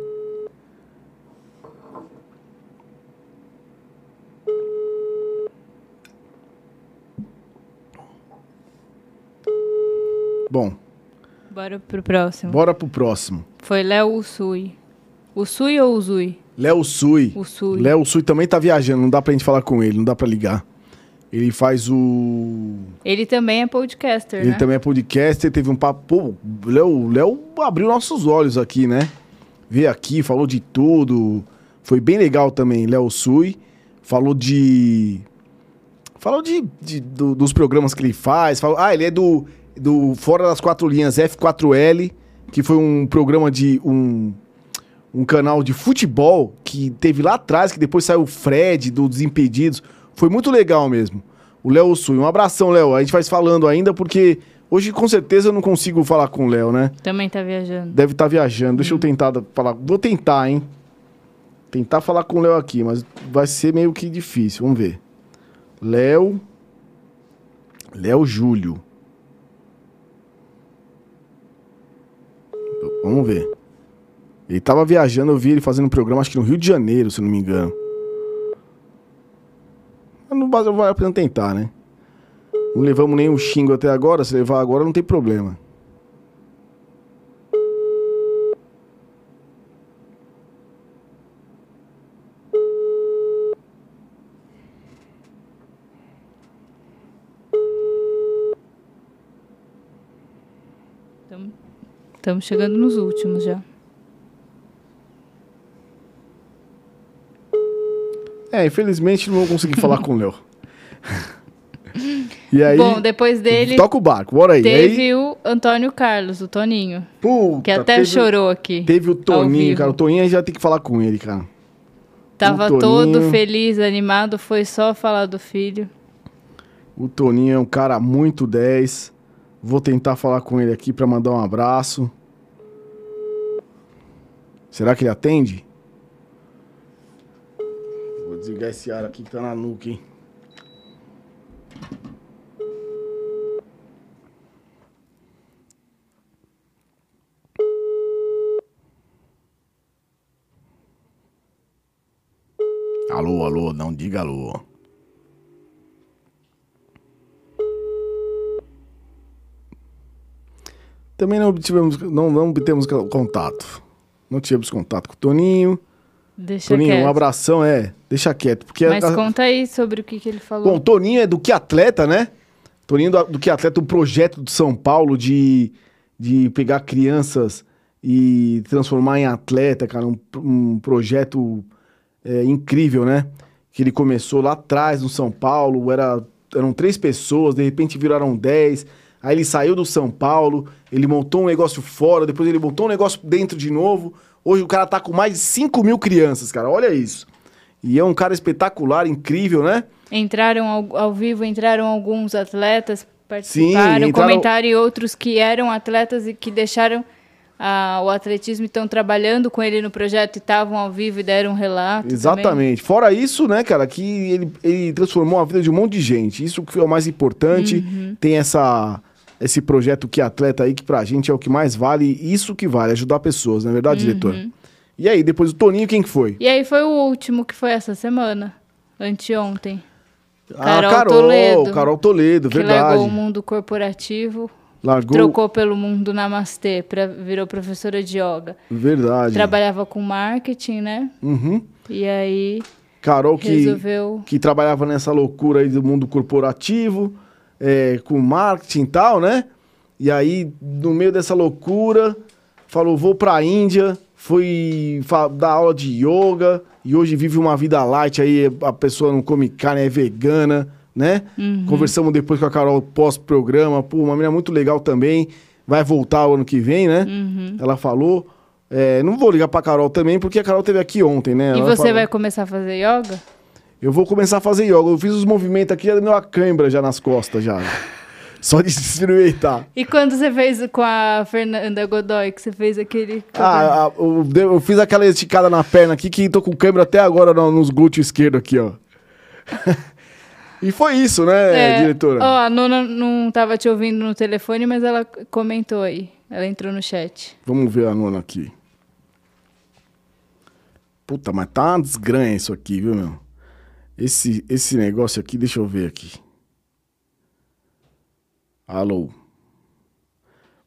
Bom, Bora pro próximo. bora pro próximo. Foi Léo Usui. Usui ou Uzui? Léo Sui. Usui. Léo Sui também tá viajando, não dá pra gente falar com ele, não dá pra ligar. Ele faz o. Ele também é podcaster, Ele né? também é podcaster, teve um papo. Pô, o Léo, Léo abriu nossos olhos aqui, né? Veio aqui, falou de tudo. Foi bem legal também, Léo Sui. Falou de. Falou de, de- do- dos programas que ele faz. Falou, ah, ele é do, do Fora das Quatro Linhas F4L, que foi um programa de. um um canal de futebol que teve lá atrás, que depois saiu o Fred do Desimpedidos. Foi muito legal mesmo. O Léo Sui. Um abração, Léo. A gente vai falando ainda porque hoje com certeza eu não consigo falar com o Léo, né? Também tá viajando. Deve estar viajando. Deixa eu tentar falar. Vou tentar, hein? Tentar falar com o Léo aqui, mas vai ser meio que difícil. Vamos ver. Léo. Léo Júlio. Vamos ver. Ele tava viajando, eu vi ele fazendo um programa, acho que no Rio de Janeiro, se não me engano. Mas Não vale a pena tentar, né? Não levamos nenhum xingo até agora, se levar agora não tem problema. Estamos chegando nos últimos já. É, infelizmente não vou conseguir falar com o Léo. E aí. Bom, depois dele Toca o barco, bora aí. E aí teve o Antônio Carlos, o Toninho. puta, Que até teve- chorou aqui. Teve o Toninho, cara. O Toninho já tem que falar com ele, cara. Tava todo feliz, animado, foi só falar do filho. O Toninho é um cara muito 10. Vou tentar falar com ele aqui pra mandar um abraço. Será que ele atende? Desligar esse ar aqui que tá na nuca, hein? Alô, alô, não diga alô. Também não obtivemos, não, não obtemos contato. Não tivemos contato com o Toninho. Deixa Toninho, quieto. um abração, é. Deixa quieto. Porque Mas a- conta aí sobre o que, que ele falou. Bom, o Toninho é do Que Atleta, né? Toninho do, do Que Atleta, um projeto de São Paulo de, de pegar crianças e transformar em atleta, cara. Um, um projeto é, incrível, né? Que ele começou lá atrás no São Paulo, era, eram três pessoas, de repente viraram dez. Aí ele saiu do São Paulo, ele montou um negócio fora, depois ele montou um negócio dentro de novo. Hoje o cara tá com mais de 5 mil crianças, cara. Olha isso. E é um cara espetacular, incrível, né? Entraram ao, ao vivo, entraram alguns atletas, participaram, entraram- comentaram e outros que eram atletas e que deixaram ah, o atletismo e estão trabalhando com ele no projeto e estavam ao vivo e deram um relato. também. Exatamente. Fora isso, né, cara, que ele, ele transformou a vida de um monte de gente. Isso que é o mais importante. Uhum. Tem essa esse projeto que atleta aí que pra gente é o que mais vale, isso que vale, ajudar pessoas, não é verdade, diretor? Uhum. E aí, depois o Toninho, quem que foi? E aí foi o último que foi essa semana, anteontem. ah, Carol Carol, Toledo, Carol Toledo, que verdade. largou o mundo corporativo, Largou, trocou pelo mundo namastê, pra, virou professora de yoga. verdade. Trabalhava com marketing, né? Uhum. E aí Carol que resolveu que trabalhava nessa loucura aí do mundo corporativo, é, com marketing e tal, né? E aí, no meio dessa loucura, falou: vou pra Índia, foi dar aula de yoga, e hoje vive uma vida light aí, a pessoa não come carne, é vegana, né? Uhum. Conversamos depois com a Carol pós-programa, pô, uma menina muito legal também, vai voltar o ano que vem, né? Uhum. Ela falou. É, não vou ligar pra Carol também, porque a Carol teve aqui ontem, né? E Ela você falou- vai começar a fazer yoga? Eu vou começar a fazer yoga. Eu fiz os movimentos aqui, já deu uma cãibra já nas costas, já. Só de experimentar. E quando você fez com a Fernanda Godoy, que você fez aquele. Ah, a- o- eu fiz aquela esticada na perna aqui que tô com câimbra até agora no- nos glúteos esquerdo aqui, ó. e foi isso, né, É, diretora? Ó, a Nona não tava te ouvindo no telefone, mas ela comentou aí. Ela entrou no chat. Vamos ver a nona aqui. Puta, mas tá uma desgranha isso aqui, viu, meu? Esse, esse negócio aqui, deixa eu ver aqui. Alô.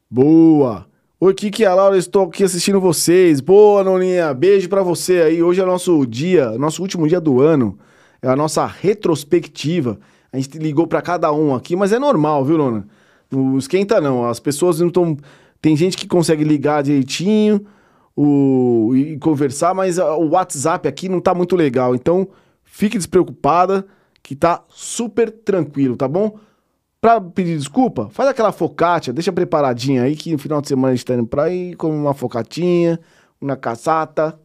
Boa. Oi, Kiki e a Laura, estou aqui assistindo vocês. Boa, Noninha. Beijo pra você aí. Hoje é nosso dia, nosso último dia do ano. É a nossa retrospectiva. A gente ligou pra cada um aqui, mas é normal, viu, Nona? Não esquenta não. As pessoas não estão... Tem gente que consegue ligar direitinho o... e conversar, mas ah, o WhatsApp aqui não tá muito legal. Então, fique despreocupada que tá super tranquilo, tá bom? Pra pedir desculpa, faz aquela focaccia, deixa preparadinha aí que no final de semana a gente tá indo pra aí, come uma focatinha, uma caçata.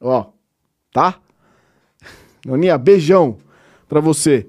Ó, tá? Noninha, beijão pra você.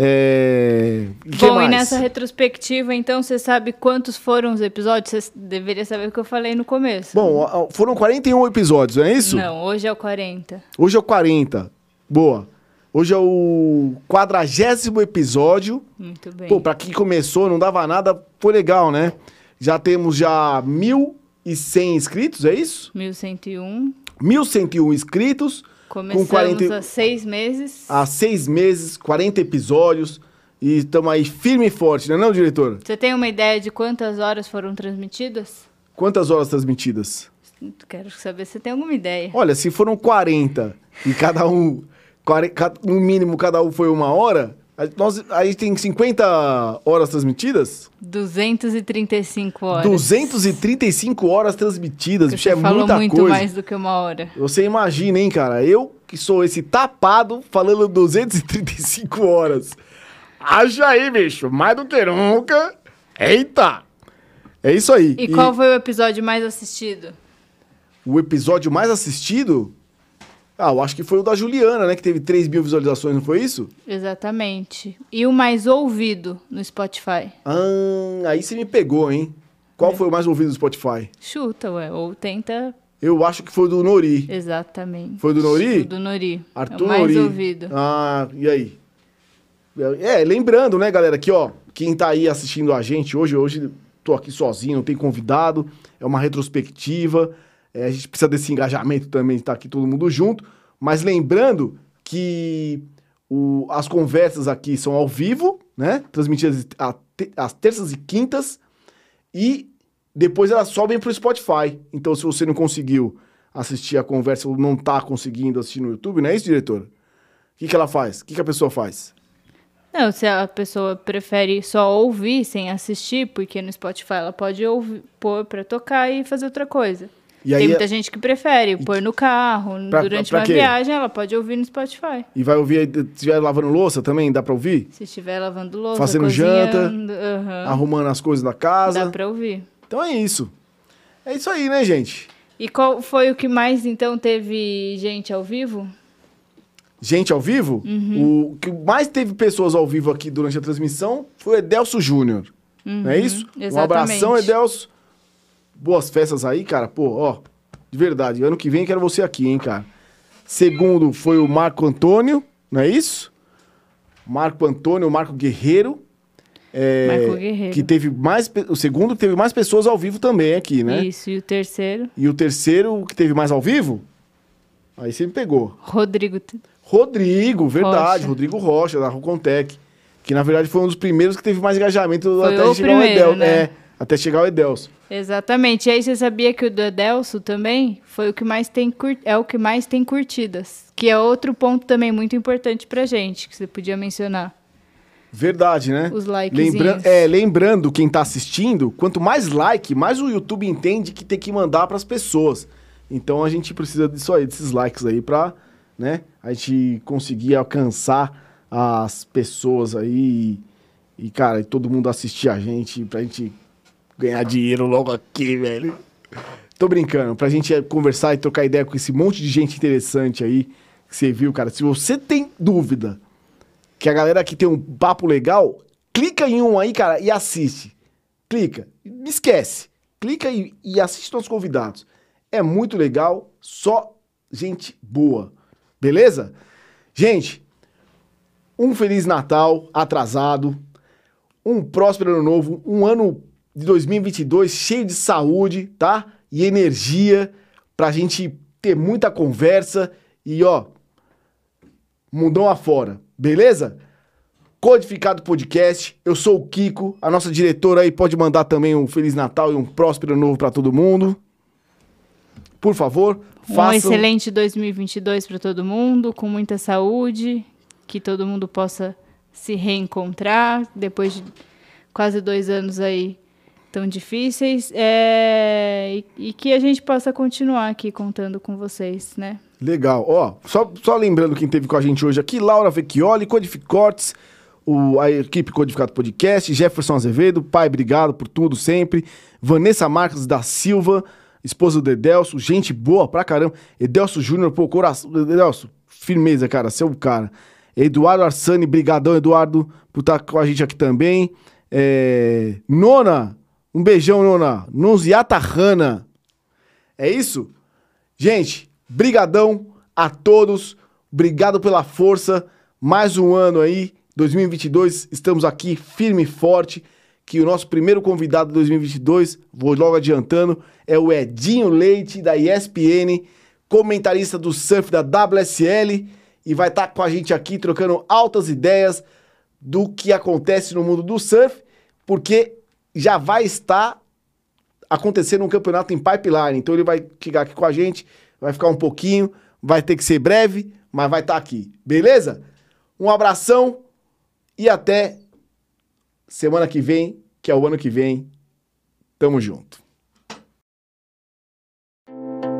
É... Bom, mais? e nessa retrospectiva, então, você sabe quantos foram os episódios? Você deveria saber o que eu falei no começo. Bom, foram 41 episódios, não é isso? Não, hoje é o 40. Hoje é o 40. Boa. Hoje é o quadragésimo episódio. Muito bem. Pô, pra quem começou, não dava nada, foi legal, né? Já temos já 1.100 inscritos, é isso? 1101. 1.101 inscritos. Começamos com 40... há seis meses. há seis meses, 40 episódios. E estamos aí firme e forte, não é não, diretor? Você tem uma ideia de quantas horas foram transmitidas? Quantas horas transmitidas? Quero saber se você tem alguma ideia. Olha, se foram 40 e cada um, 40, ca- no mínimo cada um foi uma hora, nós, aí tem 50 horas transmitidas? 235 horas. 235 horas transmitidas, bicho, é falou muita muito coisa. mais do que uma hora. Você imagina, hein, cara? Eu que sou esse tapado falando 235 horas. Haja aí, bicho, mais do que nunca. Eita! É isso aí. E, qual foi o episódio mais assistido? O episódio mais assistido? Ah, eu acho que foi o da Juliana, né? Que teve 3 mil visualizações, não foi isso? Exatamente. E o mais ouvido no Spotify? Ah, aí você me pegou, hein? Qual foi o mais ouvido do Spotify? Chuta, ué. Ou tenta. Eu acho que foi o do Nori. Exatamente. Foi do Nori? O do Nori. Arthur é o mais Nori. ouvido. Ah, e aí? É, lembrando, né, galera, que, ó, quem tá aí assistindo a gente hoje, hoje tô aqui sozinho, não tem convidado, é uma retrospectiva, é, a gente precisa desse engajamento também, estar aqui todo mundo junto, mas lembrando que o- as conversas aqui são ao vivo, né, transmitidas às terças e quintas, e depois elas sobem pro Spotify. Então, se você não conseguiu assistir a conversa ou não tá conseguindo assistir no YouTube, não é isso, diretor? O que, que ela faz? O que, que a pessoa faz? Não, se a pessoa prefere só ouvir sem assistir, porque no Spotify ela pode ouvir, pôr pra tocar e fazer outra coisa. E aí Tem muita é- gente que prefere pôr no carro, Pra- durante pra uma quê? viagem, ela pode ouvir no Spotify. E vai ouvir, se estiver lavando louça também, dá pra ouvir? Se estiver lavando louça, Fazendo janta, aham, Arrumando as coisas da casa. dá pra ouvir. Então é isso. É isso aí, né, gente? E qual foi o que mais, então, teve gente ao vivo? Gente ao vivo, Uhum. o que mais teve pessoas ao vivo aqui durante a transmissão foi o Edelso Júnior. Não é Uhum, isso? Um exatamente. abração, Edelso. Boas festas aí, cara. Pô, ó, de verdade, ano que vem quero você aqui, hein, cara. Segundo foi o Marco Antônio, não é isso? Marco Antônio, o Marco Guerreiro. é, Marco Guerreiro. Que teve mais. O segundo teve mais pessoas ao vivo também aqui, né? Isso, e o terceiro, E o terceiro, que teve mais ao vivo? Aí você me pegou. Rodrigo. Rodrigo, verdade. Rocha. Rodrigo Rocha, da Rocontec. Que na verdade foi um dos primeiros que teve mais engajamento Foi até o chegar primeiro, o Edelso. né? É, até chegar o Edelso. Exatamente. E aí você sabia que o do Edelso também foi o que mais tem cur... é o que mais tem curtidas, que é outro ponto também muito importante pra gente, que você podia mencionar. Verdade, né? os likezinhos. Lembra é, lembrando quem tá assistindo, quanto mais like, mais o YouTube entende que tem que mandar pras pessoas. Então a gente precisa disso aí, desses likes aí pra, né, a gente conseguir alcançar as pessoas aí e, e, cara, e todo mundo assistir a gente pra gente ganhar dinheiro logo aqui, velho. Tô brincando, pra gente eh, conversar e trocar ideia com esse monte de gente interessante aí que você viu, cara. Se você tem dúvida que a galera aqui tem um papo legal, clica em um aí, cara, e assiste. Clica. Me esquece. Clica e, e assiste nossos convidados. É muito legal, só gente boa. Beleza? Gente, um Feliz Natal atrasado, um próspero ano novo, um ano de 2022 cheio de saúde, tá? E energia pra gente ter muita conversa e ó, mundão afora, beleza? Codificado Podcast, eu sou o Kiko, a nossa diretora aí pode mandar também um Feliz Natal e um próspero ano novo pra todo mundo. Por favor, Um façam... excelente 2022 para todo mundo, com muita saúde, que todo mundo possa se reencontrar depois de quase dois anos aí tão difíceis é, e, e que a gente possa continuar aqui contando com vocês, né? Legal. Ó, só, só lembrando quem teve com a gente hoje aqui, Laura Vecchioli, Codificortes, o, a equipe Codificado Podcast, Jefferson Azevedo, pai, obrigado por tudo sempre, Vanessa Marques da Silva, esposa do Edelso, gente boa pra caramba, Edelso Júnior, pô, coração, Edelso, firmeza, cara, seu cara. Eduardo Arsani, brigadão, Eduardo, por estar com a gente aqui também. É, Nona, um beijão, Nona. Nunziata Hanna. É isso? Gente, brigadão a todos. Obrigado pela força. Mais um ano aí, 2022. Estamos aqui firme e forte. Que o nosso primeiro convidado de 2022, vou logo adiantando, é o Edinho Leite, da ESPN, comentarista do surf da WSL, e vai estar com a gente aqui trocando altas ideias do que acontece no mundo do surf, porque já vai estar acontecendo um campeonato em pipeline. Então ele vai chegar aqui com a gente, vai ficar um pouquinho, vai ter que ser breve, mas vai estar aqui. Beleza? Um abração e até semana que vem, que é o ano que vem. Tamo junto.